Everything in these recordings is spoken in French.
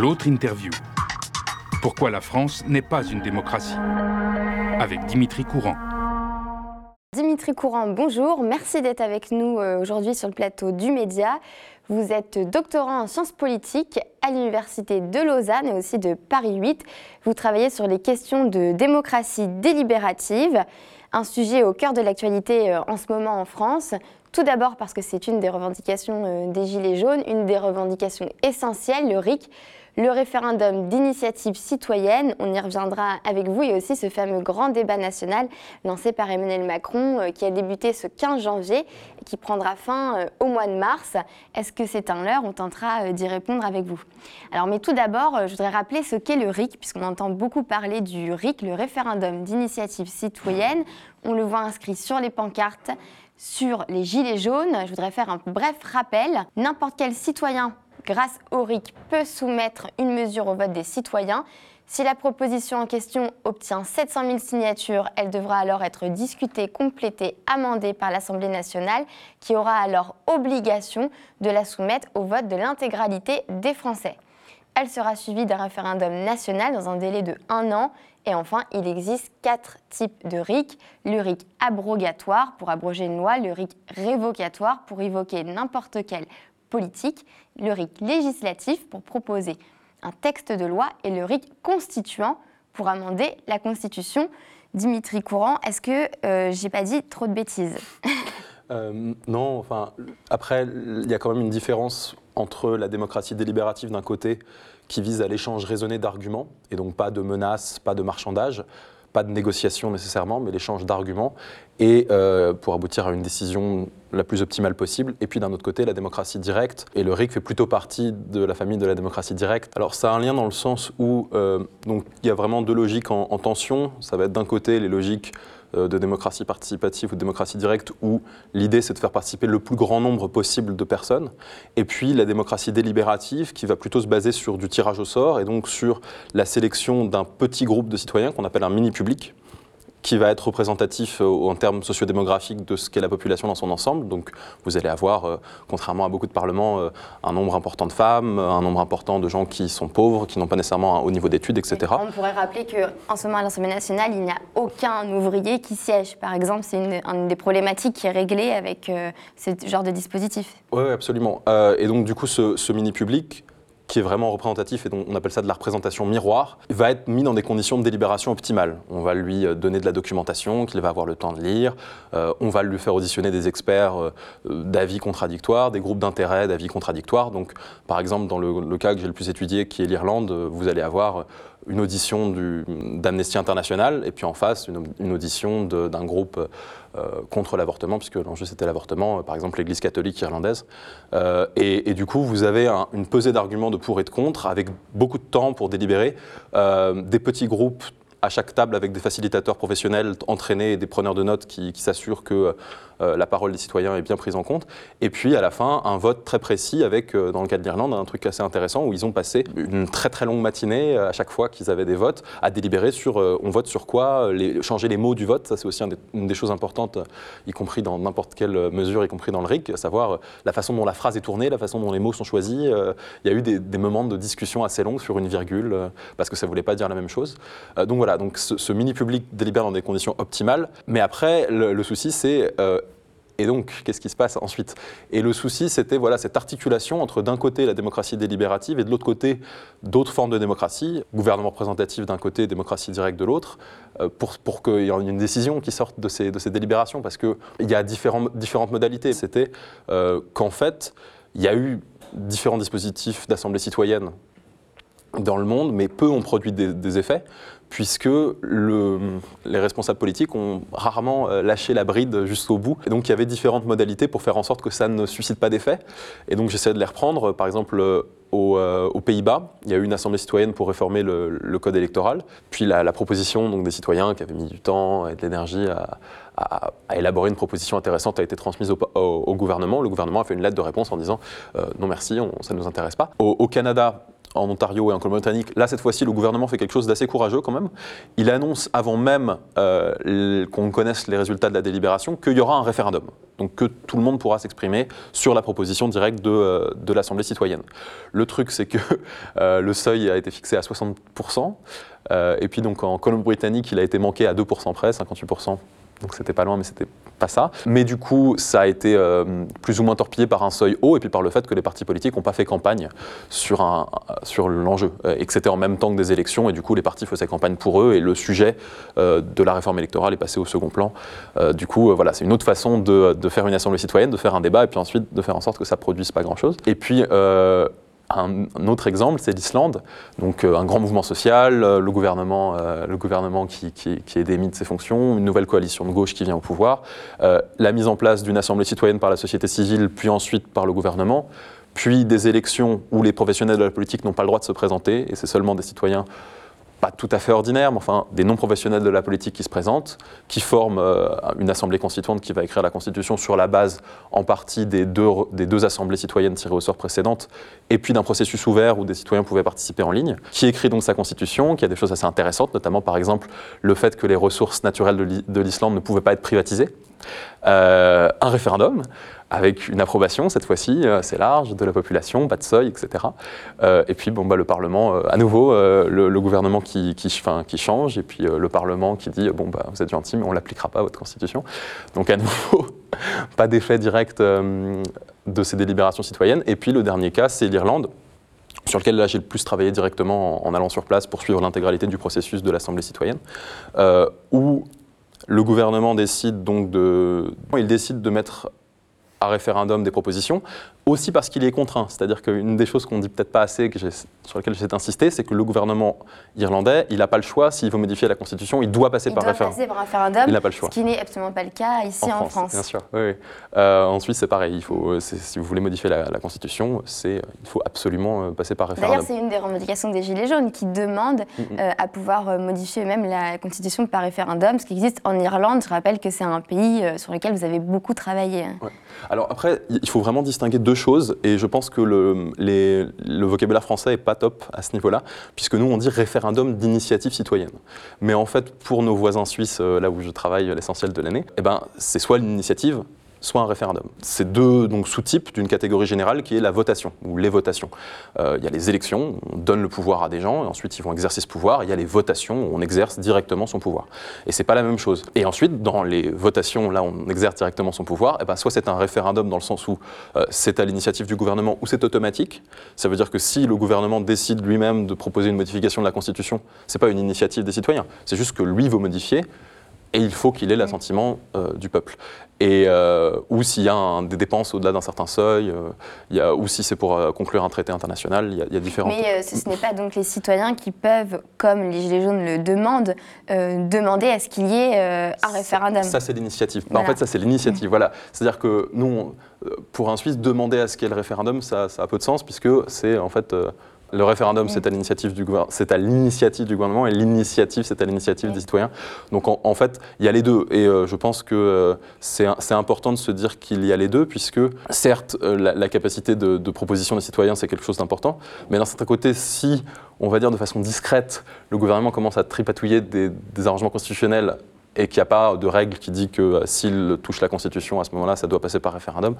L'autre interview. Pourquoi la France n'est pas une démocratie? Avec Dimitri Courant. Dimitri Courant, bonjour. Merci d'être avec nous euh, aujourd'hui sur le plateau du Média. Vous êtes doctorant en sciences politiques à l'Université de Lausanne et aussi de Paris 8. Vous travaillez sur les questions de démocratie délibérative, un sujet au cœur de l'actualité euh, en ce moment en France. Tout d'abord parce que c'est une des revendications euh, des Gilets jaunes, une des revendications essentielles, le RIC, le référendum d'initiative citoyenne, on y reviendra avec vous, et aussi ce fameux grand débat national lancé par Emmanuel Macron euh, qui a débuté ce 15 janvier et qui prendra fin euh, au mois de mars. Est-ce que c'est un leurre? On tentera d'y répondre avec vous. Alors, mais tout d'abord, je voudrais rappeler ce qu'est le RIC, puisqu'on entend beaucoup parler du RIC, le référendum d'initiative citoyenne. On le voit inscrit sur les pancartes sur les gilets jaunes. Je voudrais faire un bref rappel. N'importe quel citoyen, grâce au RIC, peut soumettre une mesure au vote des citoyens. Si la proposition en question obtient 700 000 signatures, elle devra alors être discutée, complétée, amendée par l'Assemblée nationale, qui aura alors obligation de la soumettre au vote de l'intégralité des Français. Elle sera suivie d'un référendum national dans un délai de un an et enfin, il existe quatre types de RIC. Le RIC abrogatoire pour abroger une loi, le RIC révocatoire pour évoquer n'importe quelle le RIC législatif pour proposer un texte de loi et le RIC constituant pour amender la Constitution. Dimitri Courant, est-ce que euh, j'ai pas dit trop de bêtises? Euh, Non, enfin, après, il y a quand même une différence entre la démocratie délibérative d'un côté qui vise à l'échange raisonné d'arguments, et donc pas de menaces, pas de marchandage, pas de négociation nécessairement, mais l'échange d'arguments, et euh, pour aboutir à une décision la plus optimale possible. Et puis d'un autre côté, la démocratie directe, et le RIC fait plutôt partie de la famille de la démocratie directe. Alors ça a un lien dans le sens où euh, il y a vraiment deux logiques en, en tension. Ça va être d'un côté les logiques de démocratie participative ou de démocratie directe où l'idée c'est de faire participer le plus grand nombre possible de personnes. Et puis la démocratie délibérative qui va plutôt se baser sur du tirage au sort et donc sur la sélection d'un petit groupe de citoyens qu'on appelle un mini-public qui va être représentatif euh, en termes sociodémographiques de ce qu'est la population dans son ensemble. Donc vous allez avoir, euh, contrairement à beaucoup de parlements, euh, un nombre important de femmes, un nombre important de gens qui sont pauvres, qui n'ont pas nécessairement un haut niveau d'études, etc. On pourrait rappeler qu'en ce moment à l'Assemblée nationale, il n'y a aucun ouvrier qui siège. Par exemple, c'est une, des problématiques qui est réglée avec ce genre de dispositif. Oui, absolument. et donc du coup, ce, ce mini-public, qui est vraiment représentatif et dont on appelle ça de la représentation miroir, va être mis dans des conditions de délibération optimales. On va lui euh, donner de la documentation qu'il va avoir le temps de lire, euh, on va lui faire auditionner des experts euh, d'avis contradictoires, des groupes d'intérêt d'avis contradictoires. Donc, par exemple, dans le, cas que j'ai le plus étudié, qui est l'Irlande, vous allez avoir une audition d'Amnesty International et puis en face une, audition d'un groupe contre l'avortement, puisque l'enjeu c'était l'avortement, euh, par exemple l'Église catholique irlandaise. Euh, et, du coup, vous avez une pesée d'arguments de pour et de contre, avec beaucoup de temps pour délibérer, des petits groupes à chaque table avec des facilitateurs professionnels entraînés et des preneurs de notes qui, s'assurent que euh, la parole des citoyens est bien prise en compte. Et puis à la fin, un vote très précis avec, euh, dans le cas de l'Irlande, un truc assez intéressant où ils ont passé une très très longue matinée euh, à chaque fois qu'ils avaient des votes à délibérer sur on vote sur quoi, changer les mots du vote. Ça c'est aussi une des choses importantes, y compris dans n'importe quelle mesure, y compris dans le RIC, savoir la façon dont la phrase est tournée, la façon dont les mots sont choisis. Il y a eu des, moments de discussion assez longs sur une virgule parce que ça voulait pas dire la même chose. donc voilà, donc ce, mini public délibère dans des conditions optimales. Mais après, le, souci c'est et donc, qu'est-ce qui se passe ensuite? Et le souci, c'était voilà, cette articulation entre d'un côté la démocratie délibérative et de l'autre côté d'autres formes de démocratie, gouvernement représentatif d'un côté, démocratie directe de l'autre, euh, pour, pour qu'il y ait une décision qui sorte de ces, de ces délibérations, parce qu'il y a différentes, différentes modalités. C'était euh, qu'en fait, il y a eu différents dispositifs d'assemblée citoyenne dans le monde, mais peu ont produit des effets puisque le, les responsables politiques ont rarement euh, lâché la bride jusqu'au bout. Et donc il y avait différentes modalités pour faire en sorte que ça ne suscite pas d'effet. Et donc j'essaie de les reprendre. Par exemple, euh, euh, aux, Pays-Bas, il y a eu une assemblée citoyenne pour réformer le, code électoral. Puis la, proposition donc, des citoyens qui avaient mis du temps et de l'énergie à, élaborer une proposition intéressante a été transmise au, gouvernement. Le gouvernement a fait une lettre de réponse en disant non merci, ça ne nous intéresse pas. Au, Canada, en Ontario et en Colombie-Britannique. Là, cette fois-ci, le gouvernement fait quelque chose d'assez courageux quand même. Il annonce, avant même euh, qu'on connaisse les résultats de la délibération, qu'il y aura un référendum. Donc que tout le monde pourra s'exprimer sur la proposition directe de, euh, l'Assemblée citoyenne. Le truc, c'est que euh, le seuil a été fixé à 60%. et puis donc en Colombie-Britannique, il a été manqué à 2% près, 58% donc c'était pas loin, mais c'était pas ça. Mais du coup, ça a été euh, plus ou moins torpillé par un seuil haut et puis par le fait que les partis politiques n'ont pas fait campagne sur, sur l'enjeu euh, et que c'était en même temps que des élections et du coup les partis faisaient campagne pour eux et le sujet euh, de la réforme électorale est passé au second plan. du coup, voilà, c'est une autre façon de, de, faire une assemblée citoyenne, de faire un débat et puis ensuite de faire en sorte que ça produise pas grand-chose. Et puis un, autre exemple, c'est l'Islande, donc euh, un grand mouvement social, euh, le gouvernement, euh, le gouvernement qui, est démis de ses fonctions, une nouvelle coalition de gauche qui vient au pouvoir, la mise en place d'une assemblée citoyenne par la société civile, puis ensuite par le gouvernement, puis des élections où les professionnels de la politique n'ont pas le droit de se présenter, et c'est seulement des citoyens pas tout à fait ordinaire, mais enfin des non-professionnels de la politique qui se présentent, qui forment euh, une assemblée constituante qui va écrire la Constitution sur la base en partie des deux, des deux assemblées citoyennes tirées au sort précédentes, et puis d'un processus ouvert où des citoyens pouvaient participer en ligne, qui écrit donc sa Constitution, qui a des choses assez intéressantes, notamment par exemple le fait que les ressources naturelles de l'Islande ne pouvaient pas être privatisées. Euh, un référendum avec une approbation cette fois-ci euh, assez large de la population, pas de seuil, etc. Euh, et puis bon, bah, le Parlement, à nouveau, le, gouvernement qui, change, et puis le Parlement qui dit bon, bah, vous êtes gentil, mais on l'appliquera pas votre constitution. Donc à nouveau, pas d'effet direct de ces délibérations citoyennes. Et puis le dernier cas, c'est l'Irlande sur lequel là j'ai le plus travaillé directement en, allant sur place pour suivre l'intégralité du processus de l'Assemblée citoyenne, où le gouvernement décide donc de, il décide de mettre à référendum des propositions, aussi parce qu'il est contraint. C'est-à-dire qu'une des choses qu'on dit peut-être pas assez, que sur laquelle j'essaie d'insister, c'est que le gouvernement irlandais, il n'a pas le choix, s'il veut modifier la Constitution, il doit passer, par, doit référendum. passer par référendum. Il n'a pas le choix. Ce qui n'est absolument pas le cas ici en, France, Bien sûr, oui. Euh, en Suisse, c'est pareil. Il faut, si vous voulez modifier la, Constitution, il faut absolument euh, passer par référendum. D'ailleurs, c'est une des revendications des Gilets jaunes qui demandent mm, mm. Euh, à pouvoir modifier même la Constitution par référendum, ce qui existe en Irlande. Je rappelle que c'est un pays sur lequel vous avez beaucoup travaillé. Alors après, il faut vraiment distinguer deux choses, et je pense que le, vocabulaire français n'est pas top à ce niveau-là, puisque nous, on dit référendum d'initiative citoyenne. Mais en fait, pour nos voisins suisses, euh, là où je travaille l'essentiel de l'année, eh ben, c'est soit l'initiative, soit un référendum. C'est deux sous-types d'une catégorie générale qui est la votation, ou les votations. Euh, il y a les élections, on donne le pouvoir à des gens, et ensuite ils vont exercer ce pouvoir. Il y a les votations, où on exerce directement son pouvoir. Et c'est pas la même chose. Et ensuite, dans les votations, là, on exerce directement son pouvoir, et eh ben, soit c'est un référendum dans le sens où euh, c'est à l'initiative du gouvernement, ou c'est automatique. Ça veut dire que si le gouvernement décide lui-même de proposer une modification de la Constitution, c'est pas une initiative des citoyens, c'est juste que lui veut modifier, et il faut qu'il ait l'assentiment euh, du peuple. Et, euh, ou s'il y a des dépenses au-delà d'un certain seuil, euh, y a, ou si c'est pour conclure un traité international, il y a, il y a différents. Mais ce, n'est pas donc les citoyens qui peuvent, comme les Gilets jaunes le demandent, demander à ce qu'il y ait un référendum. Ça, c'est l'initiative. En fait, ça, c'est l'initiative. Voilà. C'est-à-dire que nous, pour un Suisse, demander à ce qu'il y ait le référendum, ça, ça, a peu de sens, puisque c'est en fait le référendum, c'est à l'initiative du, c'est à l'initiative du gouvernement et l'initiative, c'est à l'initiative des citoyens. Donc en, fait, il y a les deux. Et euh, je pense que euh, c'est important de se dire qu'il y a les deux, puisque certes, euh, la, capacité de, proposition des citoyens, c'est quelque chose d'important. Mais d'un certain côté, si, on va dire de façon discrète, le gouvernement commence à tripatouiller des, des arrangements constitutionnels et qu'il n'y a pas de règle qui dit que euh, s'il touche la Constitution, à ce moment-là, ça doit passer par référendum,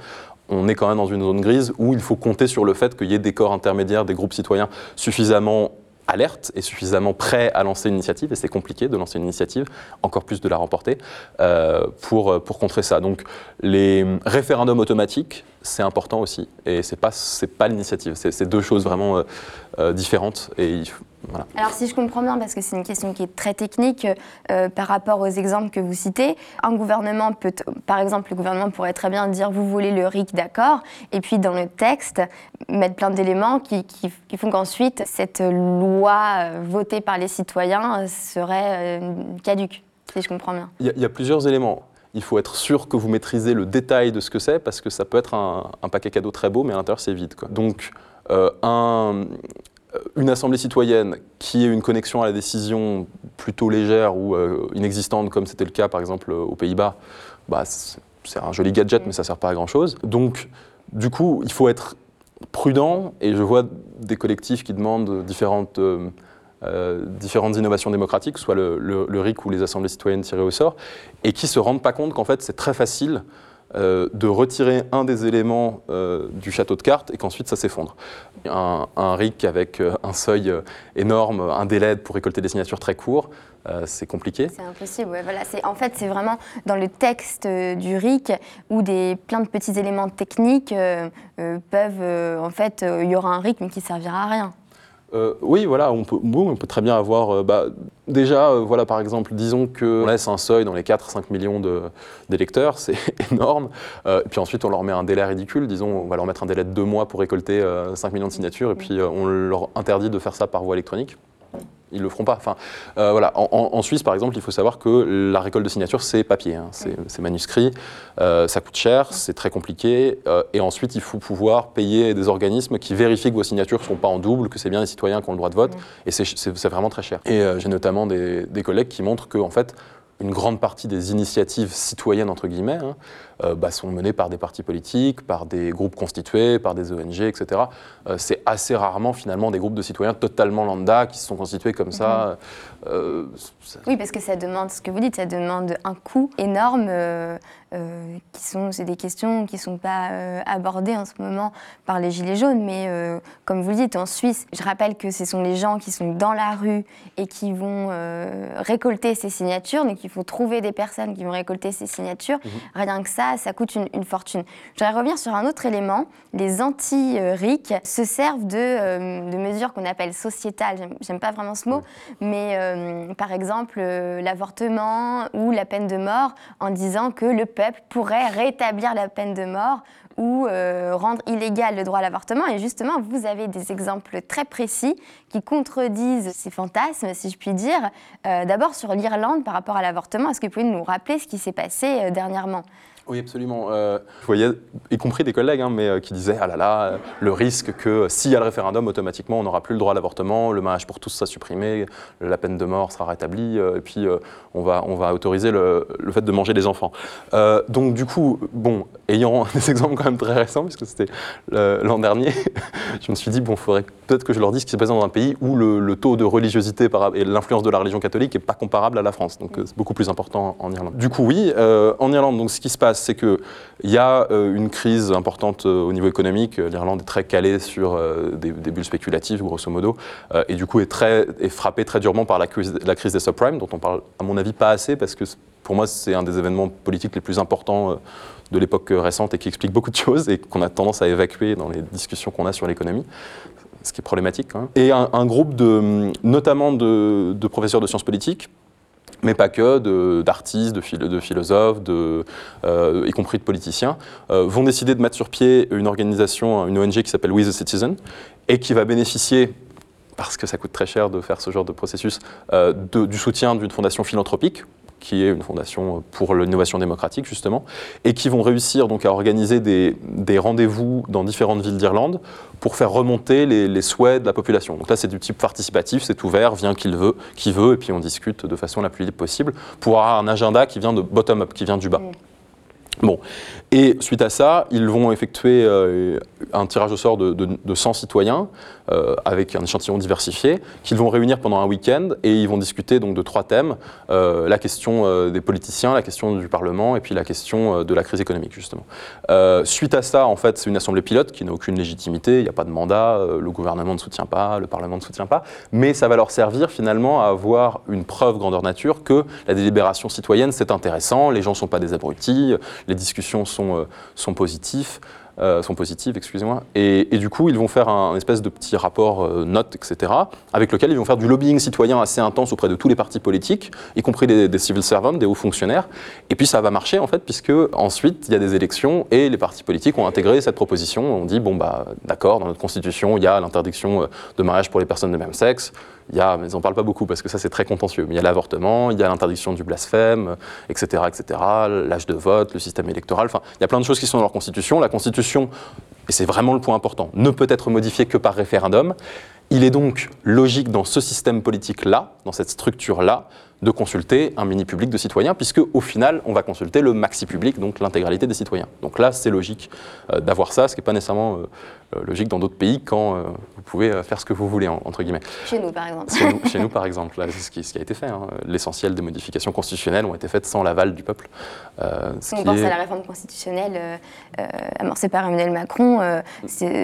on est quand même dans une zone grise où il faut compter sur le fait qu'il y ait des corps intermédiaires, des groupes citoyens suffisamment alertes et suffisamment prêts à lancer une initiative, et c'est compliqué de lancer une initiative, encore plus de la remporter, euh, pour, euh, pour contrer ça. Donc les référendums automatiques, c'est important aussi, et c'est pas, pas l'initiative, c'est deux choses vraiment différentes, alors si je comprends bien, parce que c'est une question qui est très technique euh, par rapport aux exemples que vous citez, un gouvernement peut, par exemple, le gouvernement pourrait très bien dire vous voulez le RIC, d'accord, et puis dans le texte mettre plein d'éléments qui, font qu'ensuite cette loi euh, votée par les citoyens serait euh, caduque, si je comprends bien. Il y, a plusieurs éléments il faut être sûr que vous maîtrisez le détail de ce que c'est, parce que ça peut être un, paquet cadeau très beau, mais à l'intérieur c'est vide. Donc, un, une assemblée citoyenne qui ait une connexion à la décision plutôt légère ou euh, inexistante, comme c'était le cas par exemple aux Pays-Bas, bah, c'est un joli gadget, mais ça ne sert pas à grand-chose. Donc, du coup, il faut être prudent, et je vois des collectifs qui demandent différentes, différentes innovations démocratiques, soit le, le, RIC ou les assemblées citoyennes tirées au sort, et qui ne se rendent pas compte qu'en fait c'est très facile euh, de retirer un des éléments euh, du château de cartes et qu'ensuite ça s'effondre. Un, RIC avec euh, un seuil énorme, un délai pour récolter des signatures très court, c'est compliqué. C'est impossible. En fait, c'est vraiment dans le texte du RIC où des, plein de petits éléments techniques peuvent, en fait, il y aura un RIC mais qui servira à rien. Euh, oui, voilà, on peut, très bien avoir. Euh, bah, déjà, euh, voilà, par exemple, disons qu'on laisse un seuil dans les 4-5 millions d'électeurs, c'est énorme. et puis ensuite, on leur met un délai ridicule. Disons, on va leur mettre un délai de deux mois pour récolter 5 millions de signatures, et puis on leur interdit de faire ça par voie électronique ils le feront pas. Enfin, euh, voilà. En, Suisse, par exemple, il faut savoir que la récolte de signatures, c'est papier, hein. c'est manuscrit, euh, ça coûte cher, c'est très compliqué, euh, et ensuite, il faut pouvoir payer des organismes qui vérifient que vos signatures ne sont pas en double, que c'est bien les citoyens qui ont le droit de vote, et c'est vraiment très cher. Et j'ai notamment des, des, collègues qui montrent que, en fait, une grande partie des initiatives citoyennes, entre guillemets, hein, euh, bah, sont menées par des partis politiques, par des groupes constitués, par des ONG, etc. Euh, c'est assez rarement, finalement, des groupes de citoyens totalement lambda qui se sont constitués comme ça. Mhm. Euh, oui, parce que ça demande, ce que vous dites, ça demande un coût énorme. Qui sont, c'est des questions qui ne sont pas abordées en ce moment par les Gilets jaunes, mais comme vous le dites, en Suisse, je rappelle que ce sont les gens qui sont dans la rue et qui vont récolter ces signatures, donc il faut trouver des personnes qui vont récolter ces signatures. Mhm. Rien que ça, ça, coûte une, fortune. Je voudrais revenir sur un autre élément. Les anti-RIC se servent de, euh, mesures qu'on appelle sociétales. J'aime pas vraiment ce mot, mais euh, par exemple euh, l'avortement ou la peine de mort en disant que le peuple pourrait rétablir la peine de mort ou rendre illégal le droit à l'avortement. Et justement, vous avez des exemples très précis qui contredisent ces fantasmes, si je puis dire. D'abord sur l'Irlande par rapport à l'avortement, est-ce que vous pouvez nous rappeler ce qui s'est passé dernièrement? Oui, absolument. Euh, je voyais, y compris des collègues, hein, mais euh, qui disaient ah là là, le risque que s'il y a le référendum, automatiquement, on n'aura plus le droit à l'avortement, le mariage pour tous sera supprimé, la peine de mort sera rétablie, euh, et puis on, va, on va autoriser le, le, fait de manger des enfants. donc du coup, bon, ayant des exemples quand même très récents, puisque c'était l'an dernier, je me suis dit bon, il faudrait peut-être que je leur dise ce qui se passe dans un pays où le, taux de religiosité et l'influence de la religion catholique n'est pas comparable à la France. Donc c'est beaucoup plus important en Irlande. Du coup, oui, en Irlande, donc ce qui se passe c'est qu'il y a euh, une crise importante euh, au niveau économique. L'Irlande est très calée sur euh, des, bulles spéculatives, grosso modo, et du coup est, très, est frappée très durement par la crise, la crise des subprimes, dont on parle, à mon avis, pas assez, parce que pour moi, c'est un des événements politiques les plus importants de l'époque récente et qui explique beaucoup de choses et qu'on a tendance à évacuer dans les discussions qu'on a sur l'économie ce qui est problématique. Et un, groupe de, notamment de professeurs de sciences politiques mais pas que, d'artistes, de, philosophes, euh, y compris de politiciens, euh, vont décider de mettre sur pied une organisation, une ONG qui s'appelle We the Citizen, et qui va bénéficier, parce que ça coûte très cher de faire ce genre de processus, euh, du soutien d'une fondation philanthropique, qui est une fondation pour l'innovation démocratique justement, et qui vont réussir donc à organiser des, rendez-vous dans différentes villes d'Irlande pour faire remonter les, souhaits de la population. Donc là, c'est du type participatif, c'est ouvert, vient qui veut, qui veut, et puis on discute de façon la plus libre possible pour avoir un agenda qui vient de bottom-up, qui vient du bas. Bon, et suite à ça, ils vont effectuer euh, un tirage au sort de, 100 citoyens euh, avec un échantillon diversifié qu'ils vont réunir pendant un week-end et ils vont discuter donc de trois thèmes euh, la question des politiciens, la question du Parlement et puis la question de la crise économique justement. suite à ça, en fait, c'est une assemblée pilote qui n'a aucune légitimité, il n'y a pas de mandat, le gouvernement ne soutient pas, le Parlement ne soutient pas, mais ça va leur servir finalement à avoir une preuve grandeur nature que la délibération citoyenne c'est intéressant, les gens ne sont pas des abrutis, les discussions sont sont, euh, positifs. Euh, sont positives, excusez-moi. Et, du coup, ils vont faire un, espèce de petit rapport euh, note, etc., avec lequel ils vont faire du lobbying citoyen assez intense auprès de tous les partis politiques, y compris des, civil servants, des hauts fonctionnaires. Et puis ça va marcher, en fait, puisque ensuite, il y a des élections et les partis politiques ont intégré cette proposition. On dit, bon, bah, d'accord, dans notre constitution, il y a l'interdiction de mariage pour les personnes de même sexe. Il y a, mais ils n'en parlent pas beaucoup parce que ça c'est très contentieux, mais il y a l'avortement, il y a l'interdiction du blasphème, etc., etc., l'âge de vote, le système électoral, enfin, il y a plein de choses qui sont dans leur constitution. La constitution, et c'est vraiment le point important, ne peut être modifiée que par référendum. Il est donc logique dans ce système politique-là, dans cette structure-là, de consulter un mini public de citoyens, puisque au final, on va consulter le maxi public, donc l'intégralité des citoyens. Donc là, c'est logique euh, d'avoir ça, ce qui n'est pas nécessairement euh, logique dans d'autres pays quand vous pouvez faire ce que vous voulez, entre guillemets. Chez nous, par exemple. Chez nous, par exemple, c'est ce qui, ce qui, a été fait. Hein. L'essentiel des modifications constitutionnelles ont été faites sans l'aval du peuple. si on pense à la réforme constitutionnelle amorcée par Emmanuel Macron,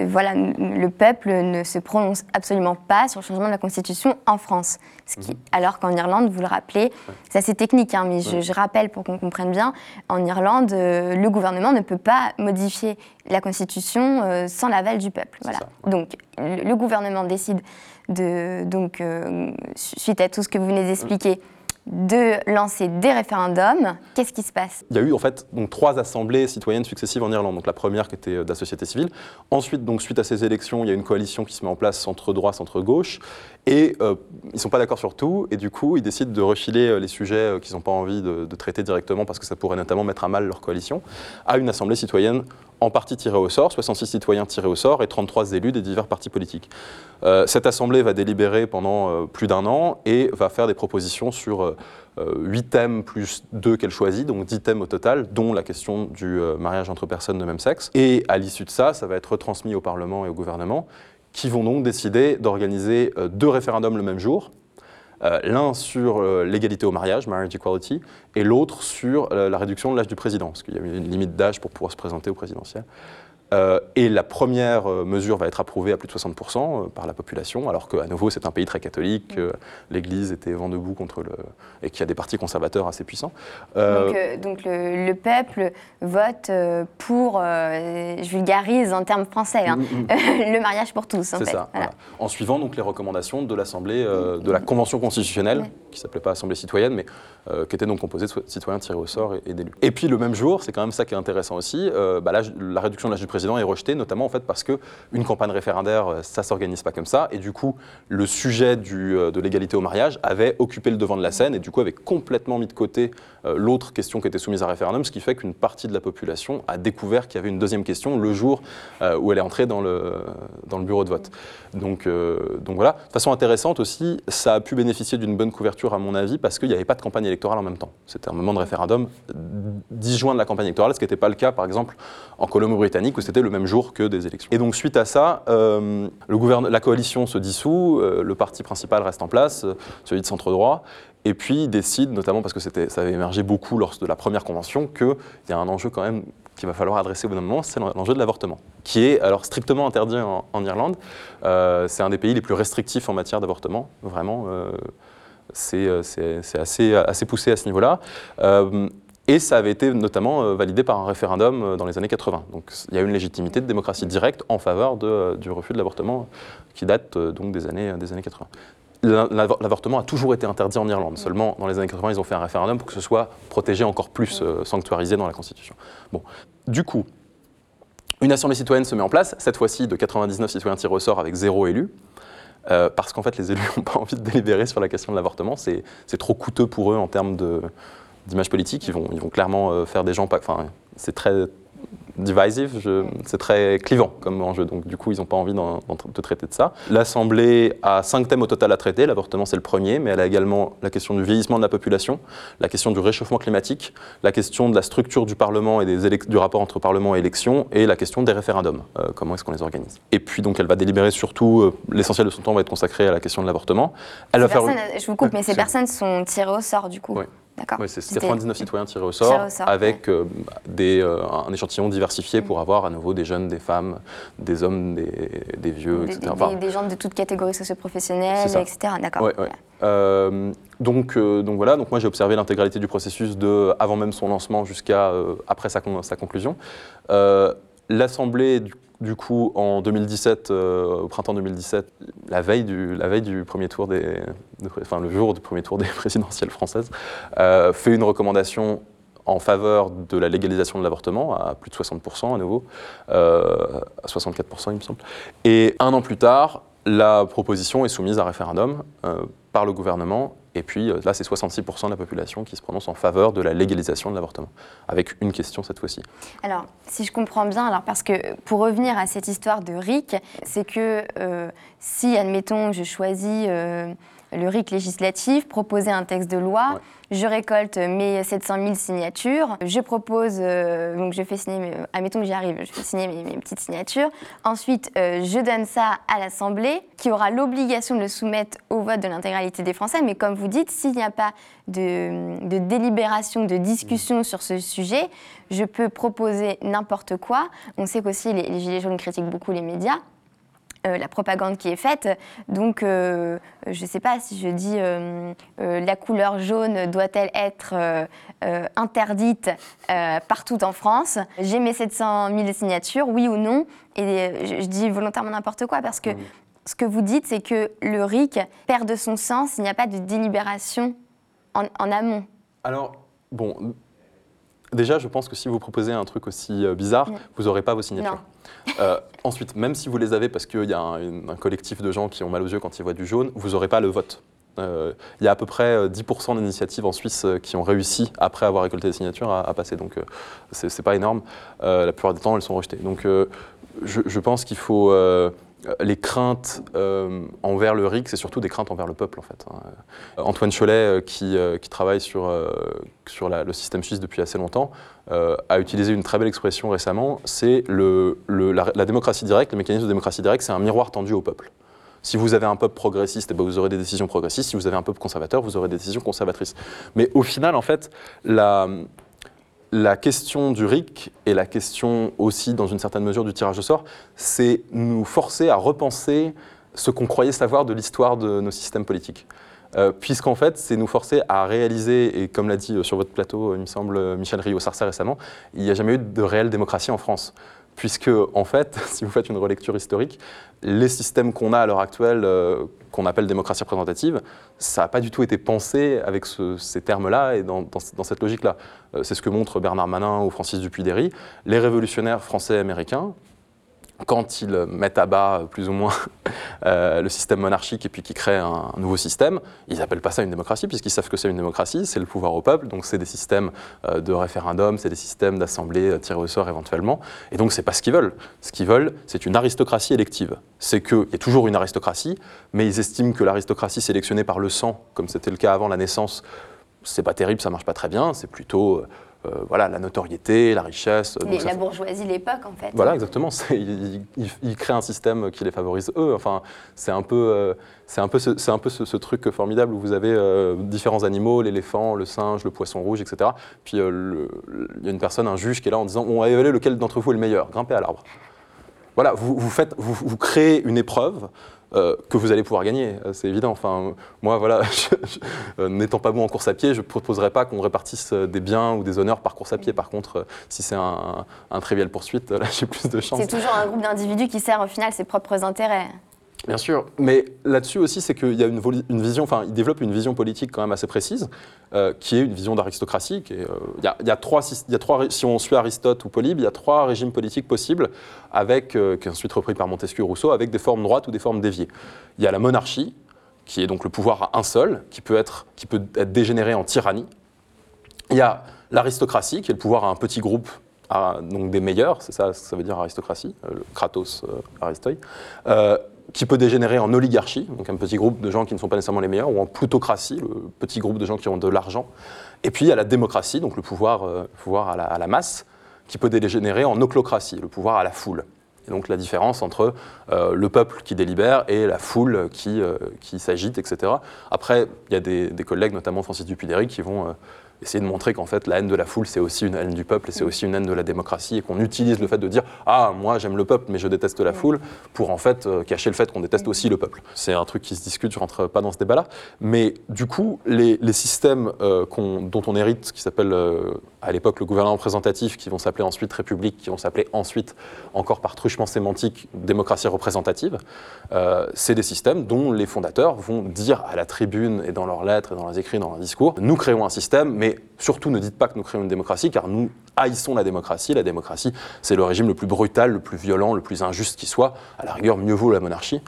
voilà, le peuple ne se prononce absolument pas sur le changement de la Constitution en France. Ce qui, mhm. Alors qu'en Irlande, vous le rappelez, c'est assez technique, hein, mais je, rappelle pour qu'on comprenne bien, en Irlande, euh, le gouvernement ne peut pas modifier la Constitution euh, sans l'aval du peuple. Voilà. Donc le, gouvernement décide de, donc, euh, suite à tout ce que vous venez d'expliquer, de lancer des référendums. Qu'est-ce qui se passe? Il y a eu en fait donc, trois assemblées citoyennes successives en Irlande. Donc la première qui était euh, de la société civile. Ensuite, donc, suite à ces élections, il y a une coalition qui se met en place centre-droit, centre-gauche. Et euh, ils ne sont pas d'accord sur tout. Et du coup, ils décident de refiler les sujets qu'ils n'ont pas envie de, de, traiter directement parce que ça pourrait notamment mettre à mal leur coalition à une assemblée citoyenne en partie tirée au sort, 66 citoyens tirés au sort et 33 élus des divers partis politiques. Euh, cette assemblée va délibérer pendant euh, plus d'un an et va faire des propositions sur 8 euh, thèmes plus 2 qu'elle choisit, donc 10 thèmes au total, dont la question du mariage entre personnes de même sexe. Et à l'issue de ça, ça va être retransmis au Parlement et au gouvernement, qui vont donc décider d'organiser deux référendums le même jour, euh, l'un sur euh, l'égalité au mariage, marriage equality, et l'autre sur euh, la réduction de l'âge du président, parce qu'il y a une limite d'âge pour pouvoir se présenter au présidentiel. Euh, et la première euh, mesure va être approuvée à plus de 60% euh, par la population, alors qu'à nouveau c'est un pays très catholique, l'Église était vent debout contre le... et qu'il y a des partis conservateurs assez puissants. Donc, le, peuple vote pour, je vulgarise en termes français, hein, mm, mm. le mariage pour tous en fait. Ça, En suivant donc les recommandations de l'Assemblée, de la Convention constitutionnelle, qui s'appelait pas Assemblée citoyenne, mais qui était donc composée de citoyens tirés au sort et, d'élus. Et puis le même jour, c'est quand même ça qui est intéressant aussi, bah, la réduction de l'âge du président est rejeté, notamment en fait parce que une campagne référendaire, euh, ça s'organise pas comme ça, et du coup le sujet du, euh, de l'égalité au mariage avait occupé le devant de la scène et du coup avait complètement mis de côté euh, l'autre question qui était soumise à référendum, ce qui fait qu'une partie de la population a découvert qu'il y avait une deuxième question le jour où elle est entrée dans le, dans le bureau de vote. Donc, donc voilà, de façon intéressante aussi, ça a pu bénéficier d'une bonne couverture à mon avis parce qu'il n'y avait pas de campagne électorale en même temps. C'était un moment de référendum 10 juin de la campagne électorale, ce qui n'était pas le cas par exemple en Colombie-Britannique où c'était le même jour que des élections. Et donc suite à ça, euh, la coalition se dissout, euh, le parti principal reste en place, euh, celui de centre droit, et puis décide, notamment parce que ça avait émergé beaucoup lors de la première convention, qu'il y a un enjeu quand même qu'il va falloir adresser au bout d'un moment, c'est l'enjeu de l'avortement, qui est alors strictement interdit en, Irlande. c'est un des pays les plus restrictifs en matière d'avortement, vraiment. c'est assez poussé à ce niveau-là. Et ça avait été notamment euh, validé par un référendum euh, dans les années 80. Donc il y a une légitimité de démocratie directe en faveur euh, du refus de l'avortement qui date donc des années, des années 80. L'avortement a toujours été interdit en Irlande. Seulement, dans les années 80, ils ont fait un référendum pour que ce soit protégé encore plus, sanctuarisé dans la Constitution. Bon. Du coup, une assemblée citoyenne se met en place, cette fois-ci de 99 citoyens tirés au sort avec zéro élu. parce qu'en fait, les élus n'ont pas envie de délibérer sur la question de l'avortement. C'est trop coûteux pour eux en termes de, d'image politique. Ils vont, ils vont clairement euh, faire des gens pas. Enfin, c'est très divisive, c'est très clivant comme enjeu, donc du coup ils n'ont pas envie de traiter de ça. L'Assemblée a cinq thèmes au total à traiter, l'avortement c'est le premier, mais elle a également la question du vieillissement de la population, la question du réchauffement climatique, la question de la structure du Parlement et des du rapport entre Parlement et élections, et la question des référendums, euh, comment est-ce qu'on les organise? Et puis donc elle va délibérer surtout, euh, l'essentiel de son temps va être consacré à la question de l'avortement. Elle va faire... Je vous coupe, mais ces personnes sont tirées au sort du coup. Oui, c'est 99 citoyens tirés au sort, avec euh, des, euh, un échantillon diversifié pour avoir à nouveau des jeunes, des femmes, des hommes, des, vieux, etc. Des, gens de toutes catégories socio-professionnelles, etc. D'accord. Euh, donc, donc voilà, donc moi j'ai observé l'intégralité du processus de avant même son lancement jusqu'à après sa, sa conclusion. L'Assemblée, du du coup, en 2017, euh, au printemps 2017, la veille du, premier tour des, le jour du premier tour des présidentielles françaises, euh, fait une recommandation en faveur de la légalisation de l'avortement à plus de 60% à nouveau, euh, à 64% il me semble. Et un an plus tard, la proposition est soumise à référendum par le gouvernement et puis euh, là, c'est 66% de la population qui se prononce en faveur de la légalisation de l'avortement, avec une question cette fois-ci. Alors, si je comprends bien, alors parce que pour revenir à cette histoire de RIC, c'est que euh, si, admettons, je choisis euh, le RIC législatif, proposer un texte de loi. Je récolte mes 700 000 signatures. Je propose, euh, donc je fais signer, mes, admettons que j'y arrive, je fais signer mes, petites signatures. Ensuite, euh, je donne ça à l'Assemblée, qui aura l'obligation de le soumettre au vote de l'intégralité des Français. Mais comme vous dites, s'il n'y a pas de, délibération, de discussion sur ce sujet, je peux proposer n'importe quoi. On sait qu'aussi les, les Gilets jaunes critiquent beaucoup les médias. Euh, la propagande qui est faite. Donc, euh, je ne sais pas si je dis euh, la couleur jaune doit-elle être interdite partout en France. J'ai mes 700 000 signatures, oui ou non. Et je, dis volontairement n'importe quoi parce que ce que vous dites, c'est que le RIC perd de son sens s'il n'y a pas de délibération en, amont. Alors, bon, déjà, je pense que si vous proposez un truc aussi bizarre, vous n'aurez pas vos signatures. Euh, ensuite, même si vous les avez parce qu'il y a un, collectif de gens qui ont mal aux yeux quand ils voient du jaune, vous n'aurez pas le vote. Euh, il y a à peu près 10% euh, d'initiatives en Suisse qui ont réussi, après avoir récolté des signatures, à, passer. Donc, ce c'est pas énorme. la plupart du temps, elles sont rejetées. Donc, je, je, pense qu'il faut les craintes envers le RIC, c'est surtout des craintes envers le peuple, en fait. Hein. Antoine Cholet, qui, travaille sur, le système suisse depuis assez longtemps, euh, a utilisé une très belle expression récemment, c'est le, la, démocratie directe, le mécanisme de démocratie directe, c'est un miroir tendu au peuple. Si vous avez un peuple progressiste, eh ben, vous aurez des décisions progressistes. Si vous avez un peuple conservateur, vous aurez des décisions conservatrices. Mais au final, en fait, la, la question du RIC et la question aussi, dans une certaine mesure, du tirage au sort, c'est nous forcer à repenser ce qu'on croyait savoir de l'histoire de nos systèmes politiques. Euh, puisqu'en fait, c'est nous forcer à réaliser, et comme l'a dit euh, sur votre plateau, il me semble, Michel Rio-Sarcey récemment, il n'y a jamais eu de réelle démocratie en France. Puisque, en fait, si vous faites une relecture historique, les systèmes qu'on a à l'heure actuelle, euh, qu'on appelle démocratie représentative, ça n'a pas du tout été pensé avec ces termes-là et dans, cette logique-là. c'est ce que montrent Bernard Manin ou Francis Dupuy-Derry. Les révolutionnaires français et américains, quand ils mettent à bas plus ou moins euh, le système monarchique et puis qu'ils créent un, nouveau système, ils n'appellent pas ça une démocratie puisqu'ils savent que c'est une démocratie, c'est le pouvoir au peuple, donc c'est des systèmes euh, de référendum, c'est des systèmes d'assemblée euh, tirés au sort éventuellement, et donc c'est pas ce qu'ils veulent. Ce qu'ils veulent, c'est une aristocratie élective. C'est qu'il y a toujours une aristocratie, mais ils estiment que l'aristocratie sélectionnée par le sang, comme c'était le cas avant la naissance, c'est pas terrible, ça marche pas très bien, c'est plutôt voilà, la notoriété, la richesse. la bourgeoisie, l'époque, en fait. Voilà, exactement. Ils il, créent un système qui les favorise eux. Enfin, c'est un peu, euh, c'est un peu, ce, un peu ce, truc formidable où vous avez euh, différents animaux, l'éléphant, le singe, le poisson rouge, etc. Puis il y a une personne, un juge, qui est là en disant on va évaluer lequel d'entre vous est le meilleur? Grimpez à l'arbre. Voilà, vous, vous, faites, vous, vous créez une épreuve euh, que vous allez pouvoir gagner, euh, c'est évident. Enfin, moi, voilà, euh, n'étant pas bon en course à pied, je ne proposerais pas qu'on répartisse des biens ou des honneurs par course à pied. Par contre, si c'est un, un trivial poursuite, là, j'ai plus de chance. C'est toujours un groupe d'individus qui sert au final ses propres intérêts. Bien sûr, mais là-dessus aussi, c'est qu'il y a une, vision, enfin, il développe une vision politique quand même assez précise, euh, qui est une vision d'aristocratie. Euh, il y, a trois, si on suit Aristote ou Polybe, il y a trois régimes politiques possibles, avec, euh, qui est ensuite repris par Montesquieu et Rousseau, avec des formes droites ou des formes déviées. Il y a la monarchie, qui est donc le pouvoir à un seul, qui peut être, qui peut être dégénéré en tyrannie. Il y a l'aristocratie, qui est le pouvoir à un petit groupe donc des meilleurs, c'est ça, ça veut dire aristocratie, Kratos, Aristoï qui peut dégénérer en oligarchie, donc un petit groupe de gens qui ne sont pas nécessairement les meilleurs, ou en plutocratie, le petit groupe de gens qui ont de l'argent. Et puis il y a la démocratie, donc le pouvoir, euh, pouvoir à, la, masse, qui peut dégénérer en oclocratie, le pouvoir à la foule. Et donc la différence entre euh, le peuple qui délibère et la foule qui, euh, qui s'agite, etc. Après, il y a des, collègues, notamment Francis Dupuy-Derry, qui vont essayer de montrer qu'en fait la haine de la foule c'est aussi une haine du peuple et c'est aussi une haine de la démocratie et qu'on utilise le fait de dire ah moi j'aime le peuple mais je déteste la foule pour en fait euh, cacher le fait qu'on déteste aussi le peuple. C'est un truc qui se discute, je rentre pas dans ce débat là, mais du coup les, systèmes euh, dont on hérite, qui s'appellent euh, à l'époque le gouvernement représentatif, qui vont s'appeler ensuite République, qui vont s'appeler ensuite encore par truchement sémantique démocratie représentative, c'est des systèmes dont les fondateurs vont dire à la tribune et dans leurs lettres et dans leurs écrits, dans leurs discours, nous créons un système mais mais surtout ne dites pas que nous créons une démocratie, car nous haïssons la démocratie. La démocratie, c'est le régime le plus brutal, le plus violent, le plus injuste qui soit. À la rigueur, mieux vaut la monarchie.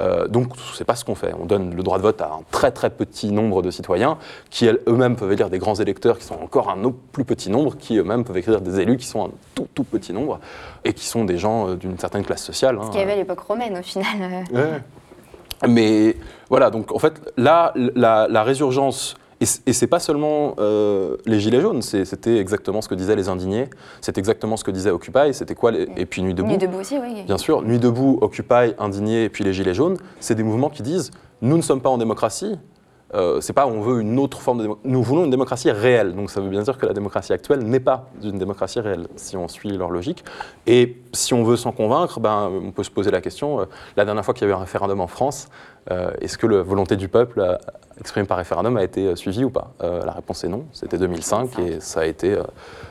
Euh, donc, c'est pas ce qu'on fait. On donne le droit de vote à un très très petit nombre de citoyens, qui eux-mêmes peuvent élire des grands électeurs, qui sont encore un plus petit nombre, qui eux-mêmes peuvent élire des élus qui sont un tout tout petit nombre, et qui sont des gens euh, d'une certaine classe sociale. Ce qu'il y avait à l'époque romaine, au final. Mais voilà, donc en fait, là, la, résurgence, et, c'est pas seulement euh, les Gilets jaunes, c'était exactement ce que disaient les indignés, c'est exactement ce que disait Occupy, c'était quoi, et puis Nuit debout. Nuit debout aussi, oui. Bien sûr, Nuit debout, Occupy, indignés, et puis les Gilets jaunes, c'est des mouvements qui disent nous ne sommes pas en démocratie, euh, c'est pas on veut une autre forme de démocratie. Nous voulons une démocratie réelle. Donc ça veut bien dire que la démocratie actuelle n'est pas une démocratie réelle, si on suit leur logique. Et si on veut s'en convaincre, ben, on peut se poser la question, euh, la dernière fois qu'il y a eu un référendum en France, euh, est-ce que la volonté du peuple exprimée par référendum a été suivie ou pas? La réponse est non. C'était 2005 et ça a été,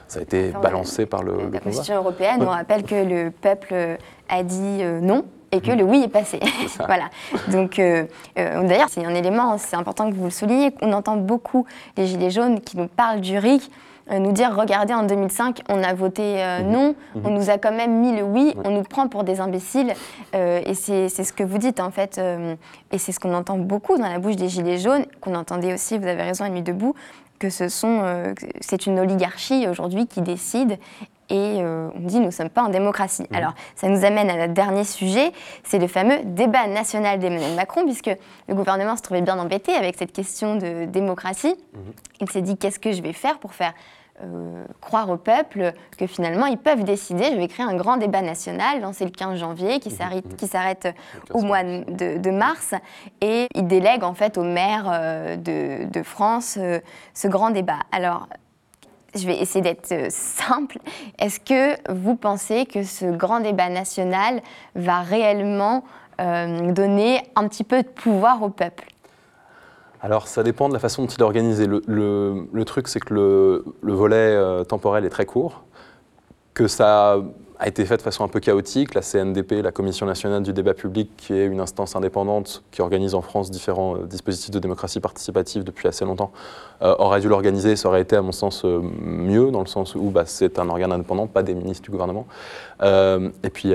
ça a été balancé par le, la Constitution européenne. On rappelle que le peuple a dit non et que le oui est passé. voilà. Donc, euh, euh, d'ailleurs, c'est un élément, c'est important que vous le souligniez. On entend beaucoup les Gilets jaunes qui nous parlent du RIC. Euh, nous dire regardez en 2005 on a voté mhm. non, mhm. on nous a quand même mis le oui, on nous prend pour des imbéciles et c'est ce que vous dites en fait et c'est ce qu'on entend beaucoup dans la bouche des gilets jaunes qu'on entendait aussi vous avez raison à nuit debout que ce sont c'est une oligarchie aujourd'hui qui décide et euh, on dit nous ne sommes pas en démocratie. Mmh. Alors ça nous amène à notre dernier sujet, c'est le fameux débat national d'Emmanuel Macron, puisque le gouvernement se trouvait bien embêté avec cette question de démocratie. Mmh. Il s'est dit qu'est-ce que je vais faire pour faire euh, croire au peuple que finalement ils peuvent décider, je vais créer un grand débat national lancé le 15 janvier qui mmh. s'arrête au mois de, mars et il délègue en fait au maire euh, de, de, France ce grand débat. Alors je vais essayer d'être euh, simple. Est-ce que vous pensez que ce grand débat national va réellement euh, donner un petit peu de pouvoir au peuple? Alors, ça dépend de la façon dont il est organisé. Le, truc, c'est que le, volet euh, temporel est très court, que ça a été fait de façon un peu chaotique. La CNDP, la Commission nationale du débat public, qui est une instance indépendante qui organise en France différents euh, dispositifs de démocratie participative depuis assez longtemps, euh, aurait dû l'organiser. Ça aurait été, à mon sens, euh, mieux, dans le sens où bah, c'est un organe indépendant, pas des ministres du gouvernement. et puis,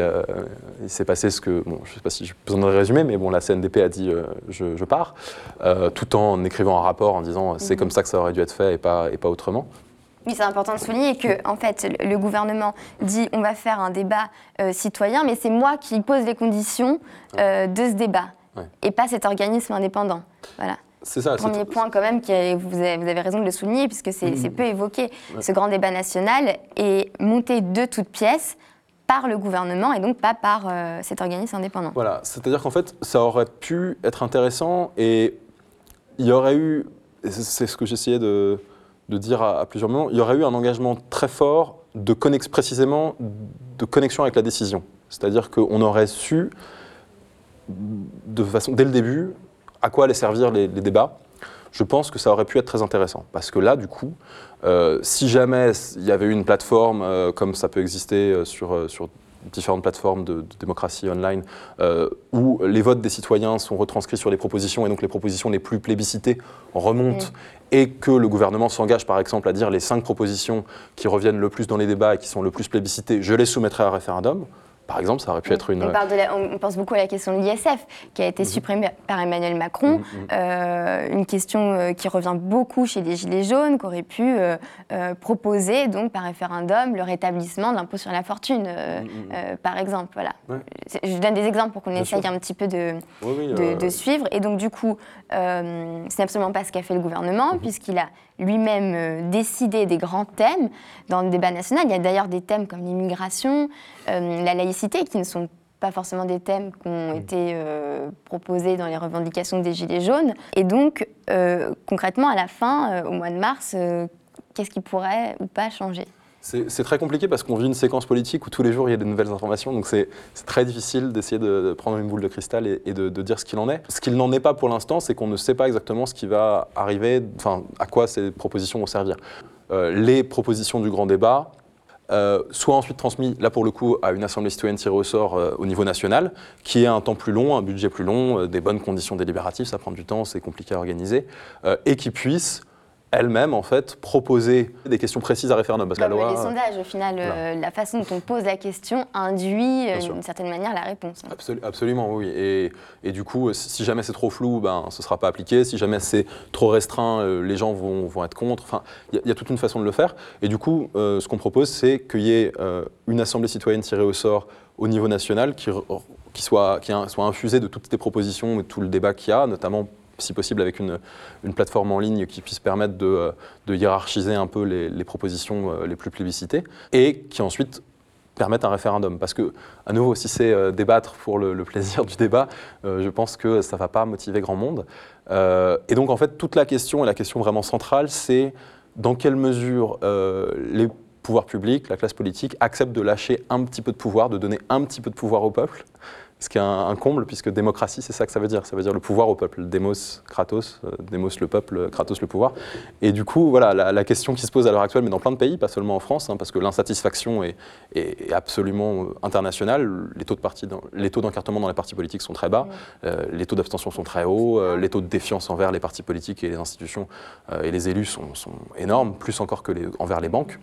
il s'est passé ce que, bon, je ne sais pas si j'ai besoin de résumer, mais bon, la CNDP a dit je, pars, tout en écrivant un rapport en disant c'est mmh. comme ça que ça aurait dû être fait et pas, et pas autrement. Oui, c'est important de souligner que, en fait, le gouvernement dit on va faire un débat euh, citoyen, mais c'est moi qui pose les conditions euh, de ce débat, et pas cet organisme indépendant. Voilà. C'est ça. Premier point quand même, qui vous, avez, raison de le souligner, puisque c'est mmh. peu évoqué. Ce grand débat national est monté de toutes pièces par le gouvernement et donc pas par euh, cet organisme indépendant. Voilà, c'est-à-dire qu'en fait, ça aurait pu être intéressant et il y aurait eu, c'est ce que j'essayais de, de dire à, plusieurs moments, il y aurait eu un engagement très fort de précisément de connexion avec la décision. C'est-à-dire qu'on aurait su, de façon, dès le début, à quoi allaient servir les, débats. Je pense que ça aurait pu être très intéressant. Parce que là, du coup, euh, si jamais il y avait une plateforme euh, comme ça peut exister euh, sur, sur différentes plateformes de, démocratie online où les votes des citoyens sont retranscrits sur les propositions et donc les propositions les plus plébiscitées remontent et que le gouvernement s'engage par exemple à dire les cinq propositions qui reviennent le plus dans les débats et qui sont le plus plébiscitées, je les soumettrai à référendum, par exemple, ça aurait pu être une. On, pense beaucoup à la question de l'ISF, qui a été mhm. supprimée par Emmanuel Macron. Mhm, mhm. Euh, une question euh, qui revient beaucoup chez les Gilets jaunes, qui aurait pu euh, proposer, donc, par référendum, le rétablissement de l'impôt sur la fortune, par exemple. Voilà. Je donne des exemples pour qu'on essaye un petit peu de, de, suivre. Et donc, du coup, ce n'est absolument pas ce qu'a fait le gouvernement, puisqu'il a lui-même euh, décider des grands thèmes dans le débat national. Il y a d'ailleurs des thèmes comme l'immigration, euh, la laïcité, qui ne sont pas forcément des thèmes qui ont été euh, proposés dans les revendications des Gilets jaunes. Et donc, concrètement, à la fin, au mois de mars, qu'est-ce qui pourrait ou pas changer? C'est très compliqué parce qu'on vit une séquence politique où tous les jours il y a des nouvelles informations, donc c'est très difficile d'essayer de, prendre une boule de cristal et, de, dire ce qu'il en est. Ce qu'il n'en est pas pour l'instant, c'est qu'on ne sait pas exactement ce qui va arriver, enfin à quoi ces propositions vont servir. Euh, les propositions du grand débat, euh, soit ensuite transmis, là pour le coup, à une assemblée citoyenne tirée au sort euh, au niveau national, qui ait un temps plus long, un budget plus long, des bonnes conditions délibératives, ça prend du temps, c'est compliqué à organiser, et qui puisse elle-même, en fait, proposer des questions précises à référendum. Parce Comme la loi, les sondages, au final, euh, la façon dont on pose la question induit, euh, d'une certaine manière, la réponse. absolument, oui. Et, et, du coup, si jamais c'est trop flou, ben, ce ne sera pas appliqué. Si jamais c'est trop restreint, euh, les gens vont, vont, être contre. Enfin, il y, a toute une façon de le faire. Et du coup, ce qu'on propose, c'est qu'il y ait une assemblée citoyenne tirée au sort au niveau national qui qui soit, qui soit infusé de toutes tes propositions et tout le débat qu'il y a, notamment si possible avec une, une, plateforme en ligne qui puisse permettre de, de hiérarchiser un peu les, propositions les plus plébiscitées, et qui ensuite permettent un référendum. Parce que, à nouveau, si c'est euh, débattre pour le, le, plaisir du débat, euh, je pense que ça ne va pas motiver grand monde. Euh, et donc, en fait, toute la question, et la question vraiment centrale, c'est dans quelle mesure les pouvoirs publics, la classe politique, acceptent de lâcher un petit peu de pouvoir, de donner un petit peu de pouvoir au peuple, ce qui est un, comble, puisque démocratie, c'est ça que ça veut dire. Ça veut dire le pouvoir au peuple. Démos, Kratos, euh, Démos le peuple, Kratos le pouvoir. Et du coup, voilà, la, question qui se pose à l'heure actuelle, mais dans plein de pays, pas seulement en France, hein, parce que l'insatisfaction est, est, absolument euh, internationale. Les taux, de parti dans, les taux d'encartement dans les partis politiques sont très bas, euh, les taux d'abstention sont très hauts, les taux de défiance envers les partis politiques et les institutions et les élus sont, sont énormes, plus encore que les, envers les banques.